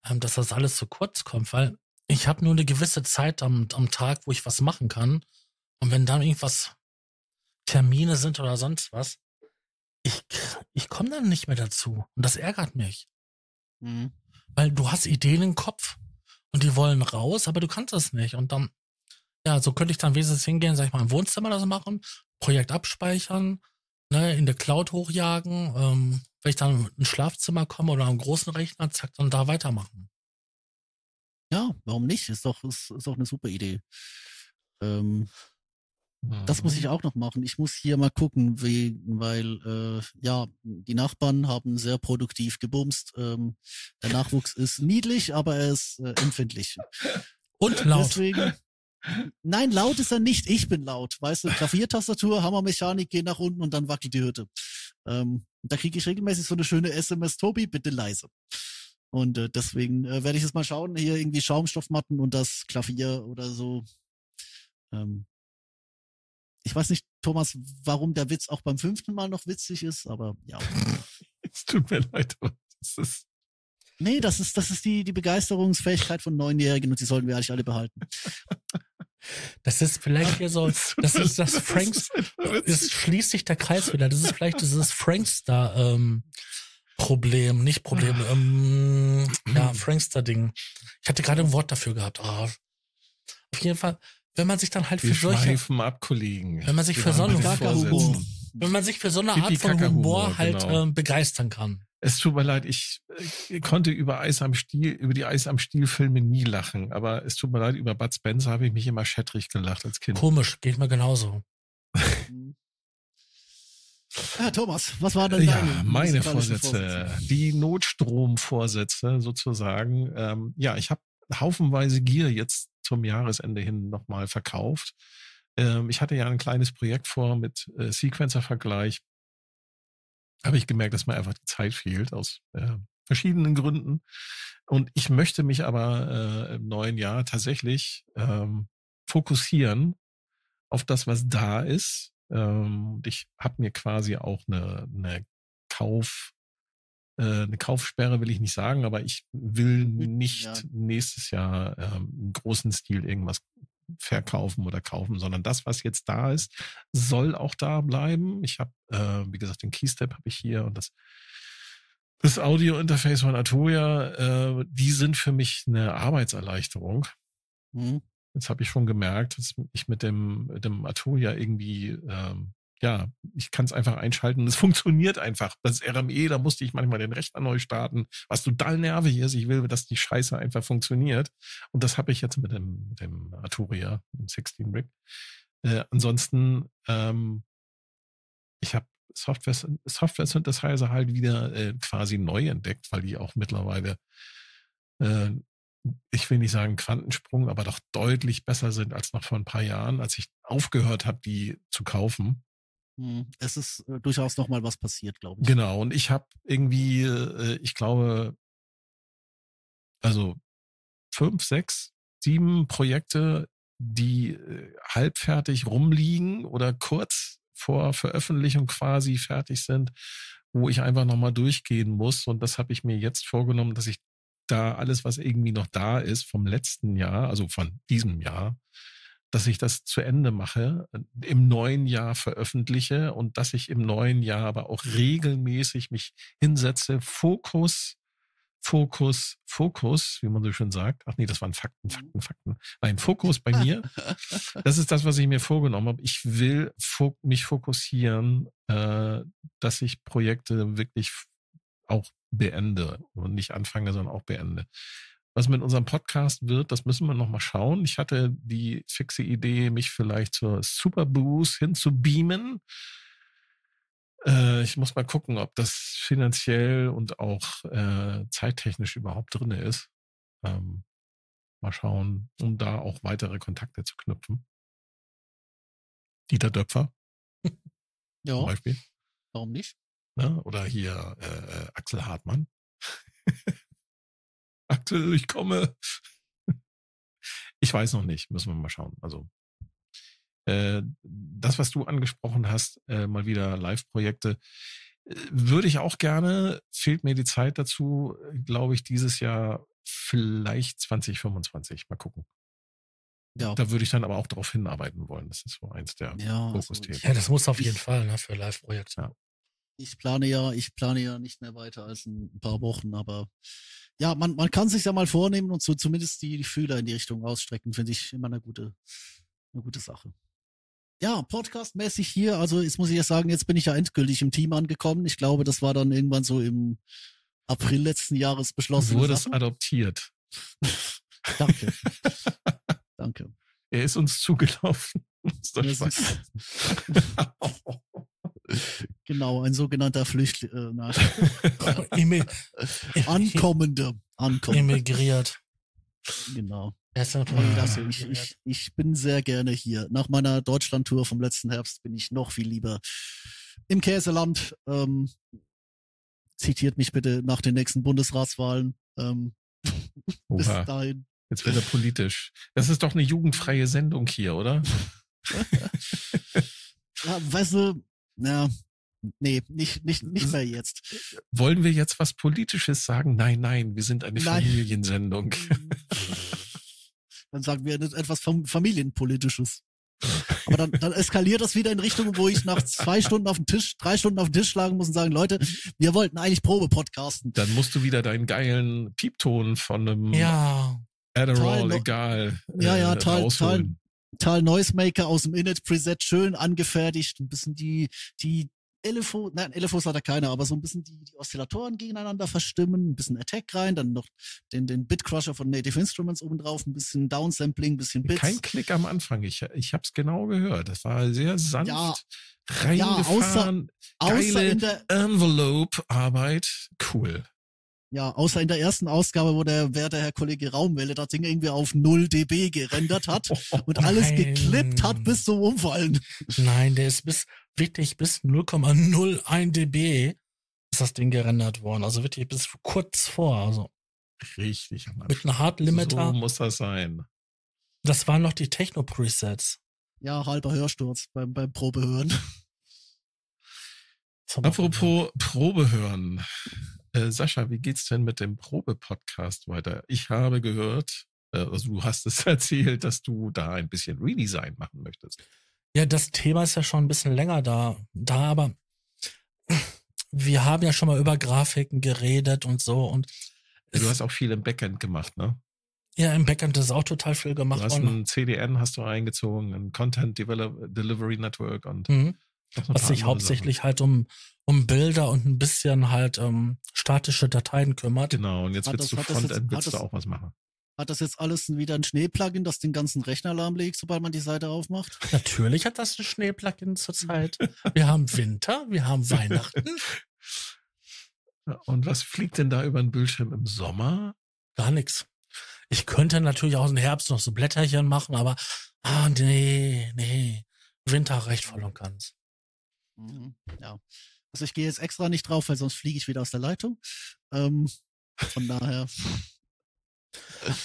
ähm, dass das alles zu kurz kommt, weil ich habe nur eine gewisse Zeit am, am Tag, wo ich was machen kann. Und wenn dann irgendwas Termine sind oder sonst was, ich, ich komme dann nicht mehr dazu. Und das ärgert mich.
Mhm.
Weil du hast Ideen im Kopf und die wollen raus, aber du kannst das nicht. Und dann, ja, so könnte ich dann wesentlich hingehen, sag ich mal, im Wohnzimmer das machen, Projekt abspeichern, ne, in der Cloud hochjagen, ähm, wenn ich dann ins Schlafzimmer komme oder am großen Rechner, zack, dann da weitermachen.
Ja, warum nicht? Ist doch, ist, ist doch eine super Idee. Ähm, Das muss ich auch noch machen. Ich muss hier mal gucken, wie, weil äh, ja, die Nachbarn haben sehr produktiv gebumst. Ähm, der Nachwuchs ist niedlich, aber er ist äh, empfindlich.
Und laut.
Deswegen. Nein, laut ist er nicht. Ich bin laut. Weißt du, Klaviertastatur, Hammermechanik, geh nach unten und dann wackelt die Hütte. Ähm, da kriege ich regelmäßig so eine schöne SMS, Tobi, bitte leise. Und äh, deswegen äh, werde ich jetzt mal schauen, hier irgendwie Schaumstoffmatten und das Klavier oder so. Ähm, ich weiß nicht, Thomas, warum der Witz auch beim fünften Mal noch witzig ist, aber ja.
Es tut mir leid, aber das ist.
Nee, das ist, das ist die, die Begeisterungsfähigkeit von Neunjährigen und die sollten wir eigentlich alle behalten.
Das ist vielleicht hier so, das ist das Franks,
Das
es schließt sich der Kreis wieder. Das ist vielleicht dieses Frankster, ähm, Problem, nicht Problem, ähm, ja, Frankster-Ding. Ich hatte gerade ein Wort dafür gehabt. Ah. Auf jeden Fall, wenn man sich dann halt für solche,
schweifen ab, Kollegen.
Wenn man sich
Wir
für so.
Vorsätzen.
wenn man sich für so eine Art von Humor halt
genau.
ähm, begeistern kann.
Es tut mir leid, ich äh, konnte über Eis am Stiel, über die Eis am Stiel Filme nie lachen, aber es tut mir leid, über Bud Spencer habe ich mich immer schettrig gelacht als Kind.
Komisch, geht mir genauso.
Ja, Thomas, was war denn
Ja,
deine
meine
musikalischen
Vorsätze, die Notstromvorsätze sozusagen. Ähm, ja, ich habe haufenweise Gier jetzt zum Jahresende hin nochmal verkauft. Ähm, ich hatte ja ein kleines Projekt vor mit äh, Sequencer-Vergleich. Habe ich gemerkt, dass mir einfach die Zeit fehlt aus äh, verschiedenen Gründen. Und ich möchte mich aber äh, im neuen Jahr tatsächlich ähm, fokussieren auf das, was da ist. Ähm, und ich habe mir quasi auch eine, eine Kauf, eine Kaufsperre will ich nicht sagen, aber ich will nicht ja. nächstes Jahr ähm, im großen Stil irgendwas verkaufen oder kaufen, sondern das, was jetzt da ist, soll auch da bleiben. Ich habe, äh, wie gesagt, den Keystep habe ich hier und das das Audio-Interface von Arturia, äh, die sind für mich eine Arbeitserleichterung. Mhm. Jetzt habe ich schon gemerkt, dass ich mit dem, mit dem Arturia irgendwie ähm, ja, ich kann es einfach einschalten. Es funktioniert einfach. Das RME, da musste ich manchmal den Rechner neu starten, was total nervig ist. Ich will, dass die Scheiße einfach funktioniert. Und das habe ich jetzt mit dem, dem Arturia, dem 16 Rig. Äh, ansonsten, ähm, ich habe Software, Software Synthesizer halt wieder äh, quasi neu entdeckt, weil die auch mittlerweile, äh, ich will nicht sagen Quantensprung, aber doch deutlich besser sind als noch vor ein paar Jahren, als ich aufgehört habe, die zu kaufen.
Hm, es ist äh, durchaus noch mal was passiert, glaube ich.
Genau, und ich habe irgendwie, äh, ich glaube, also fünf, sechs, sieben Projekte, die äh, halbfertig rumliegen oder kurz vor Veröffentlichung quasi fertig sind, wo ich einfach nochmal durchgehen muss. Und das habe ich mir jetzt vorgenommen, dass ich da alles, was irgendwie noch da ist vom letzten Jahr, also von diesem Jahr, dass ich das zu Ende mache, im neuen Jahr veröffentliche und dass ich im neuen Jahr aber auch regelmäßig mich hinsetze, Fokus, Fokus, Fokus, wie man so schön sagt. Ach nee, das waren Fakten, Fakten, Fakten. Nein, Fokus bei mir. Das ist das, was ich mir vorgenommen habe. Ich will mich fokussieren, äh, dass ich Projekte wirklich auch beende und nicht anfange, sondern auch beende. Was mit unserem Podcast wird, das müssen wir noch mal schauen. Ich hatte die fixe Idee, mich vielleicht zur Superboost hinzubeamen. Äh, ich muss mal gucken, ob das finanziell und auch äh, zeittechnisch überhaupt drin ist. Ähm, mal schauen, um da auch weitere Kontakte zu knüpfen. Dieter Döpfer.
ja. Zum Beispiel. Warum nicht?
Ne? oder hier äh, äh Axel Hartmann. Axel, ich komme. Ich weiß noch nicht, müssen wir mal schauen. Also äh, das, was du angesprochen hast, äh, mal wieder Live-Projekte, äh, würde ich auch gerne. Fehlt mir die Zeit dazu, glaube ich, dieses Jahr vielleicht 2025. Mal gucken. Ja. Da würde ich dann aber auch darauf hinarbeiten wollen. Das ist so eins der
ja, Fokusthemen. Also, ja, das muss auf jeden ich, Fall ne, für Live-Projekte. Ja.
Ich plane ja, ich plane ja nicht mehr weiter als ein paar Wochen, aber ja, man, man kann sich ja mal vornehmen und so zumindest die, die Fühler in die Richtung ausstrecken, finde ich immer eine gute, eine gute Sache. Ja, podcastmäßig hier, also jetzt muss ich ja sagen, jetzt bin ich ja endgültig im Team angekommen. Ich glaube, das war dann irgendwann so im April letzten Jahres beschlossen.
Wurde es adoptiert.
Danke. Danke.
Er ist uns zugelaufen. Ist
Genau, ein sogenannter Flüchtling. Äh, Ankommende. Ankommende.
Emigriert.
Genau. Also ich, ich, ich bin sehr gerne hier. Nach meiner Deutschlandtour vom letzten Herbst bin ich noch viel lieber im Käseland. Ähm, zitiert mich bitte nach den nächsten Bundesratswahlen. Ähm,
bis dahin. Jetzt wird er politisch. Das ist doch eine jugendfreie Sendung hier, oder?
ja, weißt du, ja, Nee, nicht, nicht, nicht mehr jetzt.
Wollen wir jetzt was Politisches sagen? Nein, nein, wir sind eine nein. Familiensendung.
dann sagen wir etwas Familienpolitisches. Aber dann, dann eskaliert das wieder in Richtung, wo ich nach zwei Stunden auf den Tisch, drei Stunden auf den Tisch schlagen muss und sagen, Leute, wir wollten eigentlich Probe podcasten.
Dann musst du wieder deinen geilen Piepton von einem
ja.
Adderall, Tal, egal.
Ja, ja, äh, Tal, Tal, Tal Noisemaker aus dem Init Preset schön angefertigt, ein bisschen die, die LFO, nein, LFOs hat er keine, aber so ein bisschen die, die Oszillatoren gegeneinander verstimmen, ein bisschen Attack rein, dann noch den, den Bitcrusher von Native Instruments oben drauf, ein bisschen Downsampling, ein bisschen Bits.
Kein Klick am Anfang, ich, ich habe es genau gehört. Das war sehr sanft ja, reingefahren, ja, außer, geile Envelope-Arbeit, cool.
Ja, außer in der ersten Ausgabe, wo der werte Herr Kollege Raumwelle das Ding irgendwie auf 0 dB gerendert hat und alles
Nein.
geklippt hat bis zum Umfallen.
Nein, der ist bis, wirklich bis 0,01 dB ist das Ding gerendert worden. Also wirklich bis kurz vor. Also
Richtig. Mann.
mit einem Hard Limiter.
So muss das sein.
Das waren noch die Techno-Presets.
Ja, halber Hörsturz beim, beim Probehören.
Zum
Apropos Probe hören. Äh, Sascha, wie geht's denn mit dem Probe-Podcast weiter? Ich habe gehört, äh, also du hast es erzählt, dass du da ein bisschen Redesign machen möchtest.
Ja, das Thema ist ja schon ein bisschen länger da. Da aber, wir haben ja schon mal über Grafiken geredet und so und
Du hast auch viel im Backend gemacht, ne?
ja, im Backend ist auch total viel
Du
gemacht
hast
worden.
ein CDN hast du eingezogen, ein Content Delivery Network und
Mhm. Was sich hauptsächlich halt um, um Bilder und ein bisschen halt um statische Dateien kümmert.
Sachen. Genau, und jetzt
Hat
willst
das-
du Frontend, willst du
das-
auch was machen.
Hat das jetzt alles wieder ein Schneeplugin, das den ganzen Rechner lahmlegt, sobald man die Seite aufmacht?
Natürlich hat das ein Schneeplugin zurzeit. Wir haben Winter, wir haben Weihnachten.
Und was fliegt denn da über den Bildschirm im Sommer?
Gar nichts. Ich könnte natürlich auch im Herbst noch so Blätterchen machen, aber ah, nee, nee. Winter reicht voll und ganz.
Mhm, Ja. Also ich gehe jetzt extra nicht drauf, weil sonst fliege ich wieder aus der Leitung. Ähm, von daher.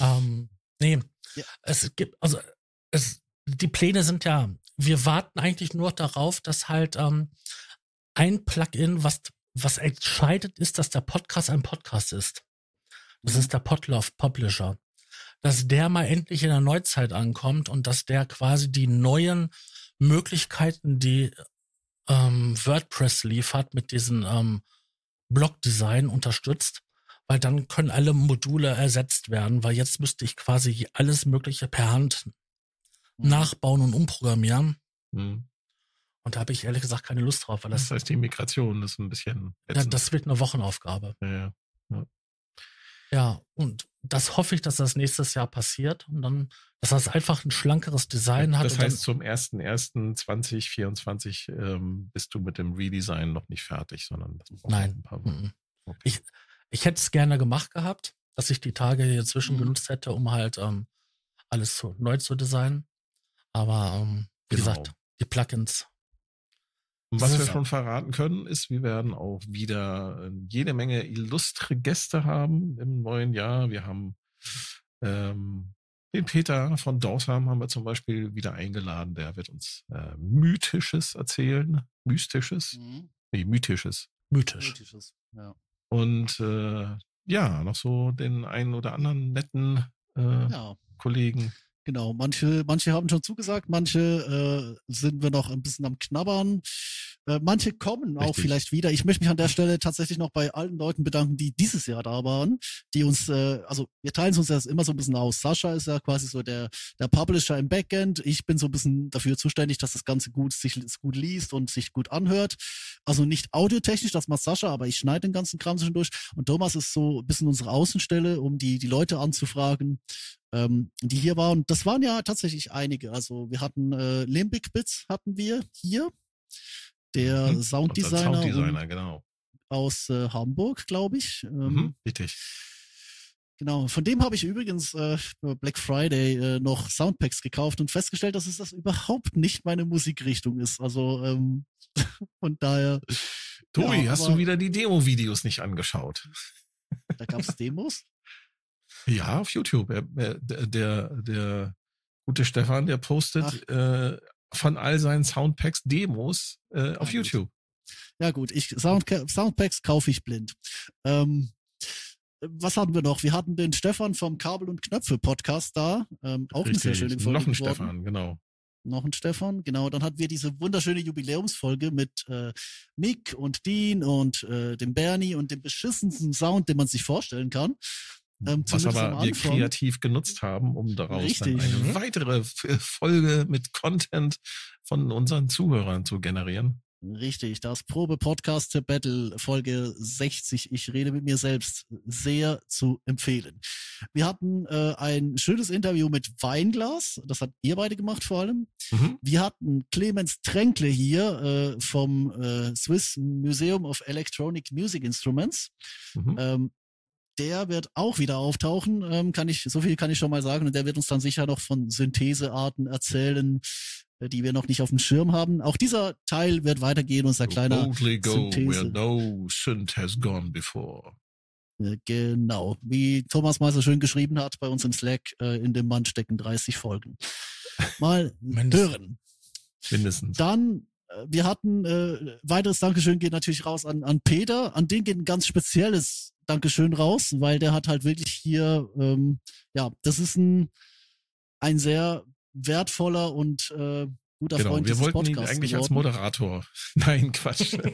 Ähm, nee,
Ja.
es gibt, also es, die Pläne sind ja, wir warten eigentlich nur darauf, dass halt ähm, ein Plugin, was, was entscheidet, ist, dass der Podcast ein Podcast ist. Das ist der Podlove Publisher. Dass der mal endlich in der Neuzeit ankommt und dass der quasi die neuen Möglichkeiten, die ähm, WordPress liefert, mit diesem ähm, Blog-Design unterstützt, weil dann können alle Module ersetzt werden, weil jetzt müsste ich quasi alles Mögliche per Hand
Mhm.
nachbauen und umprogrammieren.
Hm.
Und da habe ich ehrlich gesagt keine Lust drauf, weil
Das
das,
heißt, die Migration ist ein bisschen
ja, das wird eine Wochenaufgabe.
ja, ja.
Ja, und das hoffe ich, dass das nächstes Jahr passiert und dann, dass das einfach ein schlankeres Design hat.
Das heißt, zum 1.1.2024 ähm, bist du mit dem Redesign noch nicht fertig, sondern das braucht
Nein.
ein paar Wochen.
mhm.
Okay.
Ich, ich hätte es gerne gemacht gehabt, dass ich die Tage hier zwischen
Mhm.
genutzt hätte, um halt ähm, alles zu, neu zu designen. Aber ähm, wie
Genau.
gesagt, die Plugins.
Und was wir schon verraten können, ist, wir werden auch wieder äh, jede Menge illustre Gäste haben im neuen Jahr. Wir haben ähm, den Peter von Dorsam haben wir zum Beispiel wieder eingeladen. Der wird uns äh, Mythisches erzählen. Mystisches?
Mhm.
Nee, Mythisches.
Mythisch.
Mythisches, Ja.
Und äh, ja, noch so den einen oder anderen netten äh,
ja.
Kollegen.
Genau, manche, manche haben schon zugesagt, manche äh, sind wir noch ein bisschen am Knabbern. Äh, manche kommen auch
Richtig.
vielleicht wieder. Ich möchte mich an der Stelle tatsächlich noch bei allen Leuten bedanken, die dieses Jahr da waren, die uns, äh, also wir teilen es uns das immer so ein bisschen aus. Sascha ist ja quasi so der, der Publisher im Backend. Ich bin so ein bisschen dafür zuständig, dass das Ganze gut sich gut liest und sich gut anhört. Also nicht audiotechnisch, das macht Sascha, aber ich schneide den ganzen Kram zwischendurch. Und Thomas ist so ein bisschen unsere Außenstelle, um die, die Leute anzufragen ähm, die hier waren. Das waren ja tatsächlich einige. Also wir hatten äh, Limbic Bits hatten wir hier. Der
Mhm.
Sounddesigner,
Sounddesigner, genau.
aus äh, Hamburg, glaube ich. Ähm,
Mhm, richtig.
Genau. Von dem habe ich übrigens äh, Black Friday äh, noch Soundpacks gekauft und festgestellt, dass es das überhaupt nicht meine Musikrichtung ist. Also ähm, von daher.
Tobi,
Ja,
hast du wieder die Demo-Videos nicht angeschaut?
Da gab es Demos.
Ja, auf YouTube. Er, er, der, der, der gute Stefan, der postet äh, von all seinen Soundpacks Demos äh, auf
gut.
YouTube.
Ja gut, ich Sound, Soundpacks kaufe ich blind. Ähm, was hatten wir noch? Wir hatten den Stefan vom Kabel und Knöpfe Podcast da. Ähm, auch eine sehr schöne Folge.
Noch ein
geworden.
Stefan, genau.
Noch ein Stefan, genau. Dann hatten wir diese wunderschöne Jubiläumsfolge mit äh, Mick und Dean und äh, dem Bernie und dem beschissensten Sound, den man sich vorstellen kann. Ähm,
Was aber wir kreativ genutzt haben, um daraus
Richtig.
dann eine
Mhm.
weitere F- Folge mit Content von unseren Zuhörern zu generieren.
Richtig, das Probe-Podcast Battle Folge 60. Ich rede mit mir selbst. Sehr zu empfehlen. Wir hatten äh, ein schönes Interview mit Weinglas. Das hat ihr beide gemacht vor allem.
Mhm.
Wir hatten Clemens Tränkle hier äh, vom äh, Swiss Museum of Electronic Music Instruments.
Mhm.
Ähm, der wird auch wieder auftauchen, ähm, kann ich, so viel kann ich schon mal sagen. Und der wird uns dann sicher noch von Synthesearten erzählen, äh, die wir noch nicht auf dem Schirm haben. Auch dieser Teil wird weitergehen, unser kleiner
Boldly go
Synthese.
where no synth has gone before.
Äh, Genau, wie Thomas mal so schön geschrieben hat bei uns im Slack, äh, in dem Mann stecken 30 Folgen. Mal hören.
Mindestens.
Dann, wir hatten, äh, weiteres Dankeschön geht natürlich raus an, an Peter. An den geht ein ganz spezielles Dankeschön raus, weil der hat halt wirklich hier, ähm, ja, das ist ein, ein sehr wertvoller und äh, guter
Genau,
Freund
wir
dieses
wollten ihn
Podcasts
eigentlich als
geworden.
Moderator. Nein, Quatsch.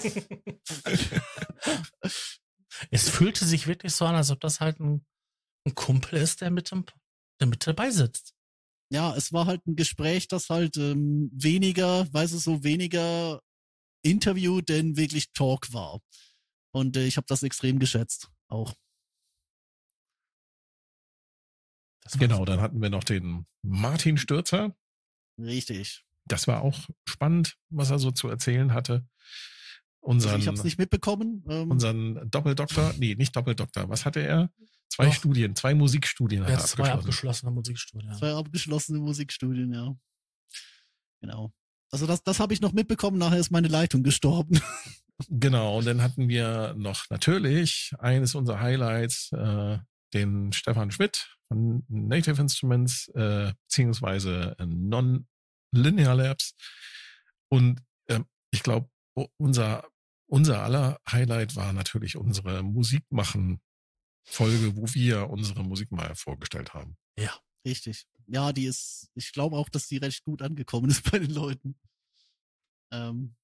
Es fühlte sich wirklich so an, als ob das halt ein, ein Kumpel ist, der mit, dem, der mit dabei sitzt.
Ja, es war halt ein Gespräch, das halt ähm, weniger, weißt du, so weniger Interview, denn wirklich Talk war. Und äh, ich habe das extrem geschätzt, auch.
Genau, dann hatten wir noch den Martin Stürzer.
Richtig.
Das war auch spannend, was er so zu erzählen hatte.
Also
Unseren,
ich habe es nicht mitbekommen. Ähm,
unseren Doppeldoktor, nee, nicht Doppeldoktor, was hatte er? Zwei
Doch.
Studien, zwei Musikstudien hat
ja,
er
zwei
abgeschlossen.
abgeschlossene Musikstudien.
zwei abgeschlossene Musikstudien, ja. Genau. Also das, das habe ich noch mitbekommen, nachher ist meine Leitung gestorben.
Genau, und dann hatten wir noch natürlich eines unserer Highlights, äh, den Stefan Schmidt von Native Instruments, äh, beziehungsweise Non-Linear Labs. Und ähm, ich glaube, unser, unser aller Highlight war natürlich unsere Musikmachen-Folge, wo wir unsere Musik mal vorgestellt haben.
Richtig. Ja, die ist, ich glaube auch, dass die recht gut angekommen ist bei den Leuten. Ähm,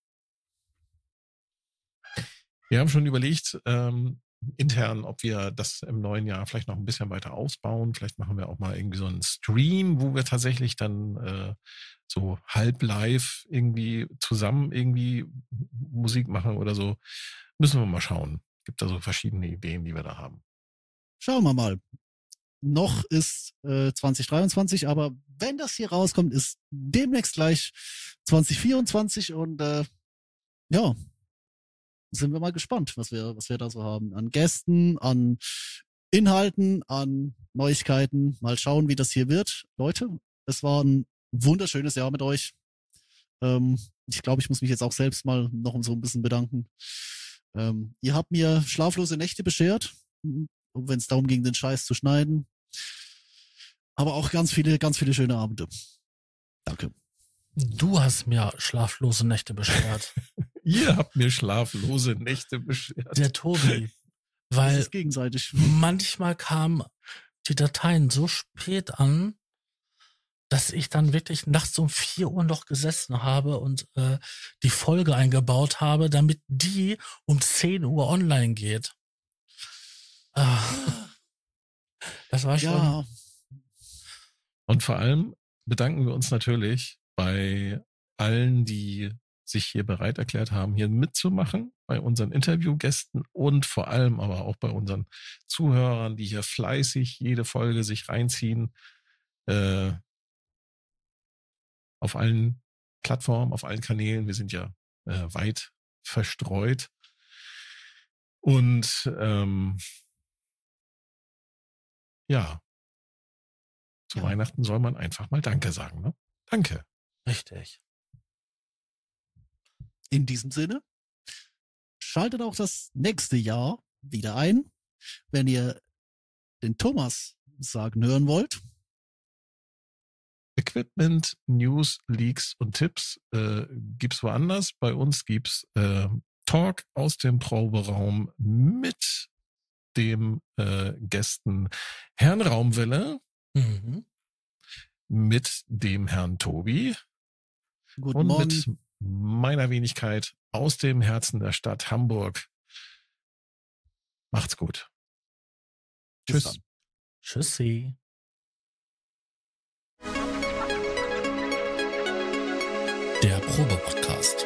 Wir haben schon überlegt, ähm, intern, ob wir das im neuen Jahr vielleicht noch ein bisschen weiter ausbauen. Vielleicht machen wir auch mal irgendwie so einen Stream, wo wir tatsächlich dann äh, so halb live irgendwie zusammen irgendwie Musik machen oder so. Müssen wir mal schauen. Gibt da so verschiedene Ideen, die wir da haben.
Schauen wir mal. Noch ist äh, 2023, aber wenn das hier rauskommt, ist demnächst gleich 2024 und äh, ja, sind wir mal gespannt, was wir, was wir da so haben. An Gästen, an Inhalten, an Neuigkeiten. Mal schauen, wie das hier wird. Leute, es war ein wunderschönes Jahr mit euch. Ähm, ich glaube, ich muss mich jetzt auch selbst mal noch so ein bisschen bedanken. Ähm, ihr habt mir schlaflose Nächte beschert, wenn es darum ging, den Scheiß zu schneiden. Aber auch ganz viele, ganz viele schöne Abende. Danke.
Du hast mir schlaflose Nächte beschert.
Ihr habt mir schlaflose Nächte beschert.
Der Tobi.
Das
Weil
ist gegenseitig.
manchmal kamen die Dateien so spät an, dass ich dann wirklich nachts um 4 Uhr noch gesessen habe und äh, die Folge eingebaut habe, damit die um 10 Uhr online geht. Ah, das war schon.
Ja,
Und vor allem bedanken wir uns natürlich bei allen, die sich hier bereit erklärt haben, hier mitzumachen, bei unseren Interviewgästen und vor allem aber auch bei unseren Zuhörern, die hier fleißig jede Folge sich reinziehen. Äh, auf allen Plattformen, auf allen Kanälen. Wir sind ja äh, weit verstreut. Und ähm, ja, zu
Ja.
Weihnachten soll man einfach mal Danke sagen. Ne? Danke.
Richtig.
in diesem Sinne, schaltet auch das nächste Jahr wieder ein, wenn ihr den Thomas sagen hören wollt.
Equipment, News, Leaks und Tipps äh, gibt's woanders. Bei uns gibt's äh, Talk aus dem Proberaum mit dem äh, Gästen Herrn Raumwelle,
Mhm.
mit dem Herrn Tobi
Guten
und
Morgen.
mit meiner Wenigkeit aus dem Herzen der Stadt Hamburg. Macht's gut. Tschüss.
dann.
Tschüssi. Der Probe-Podcast.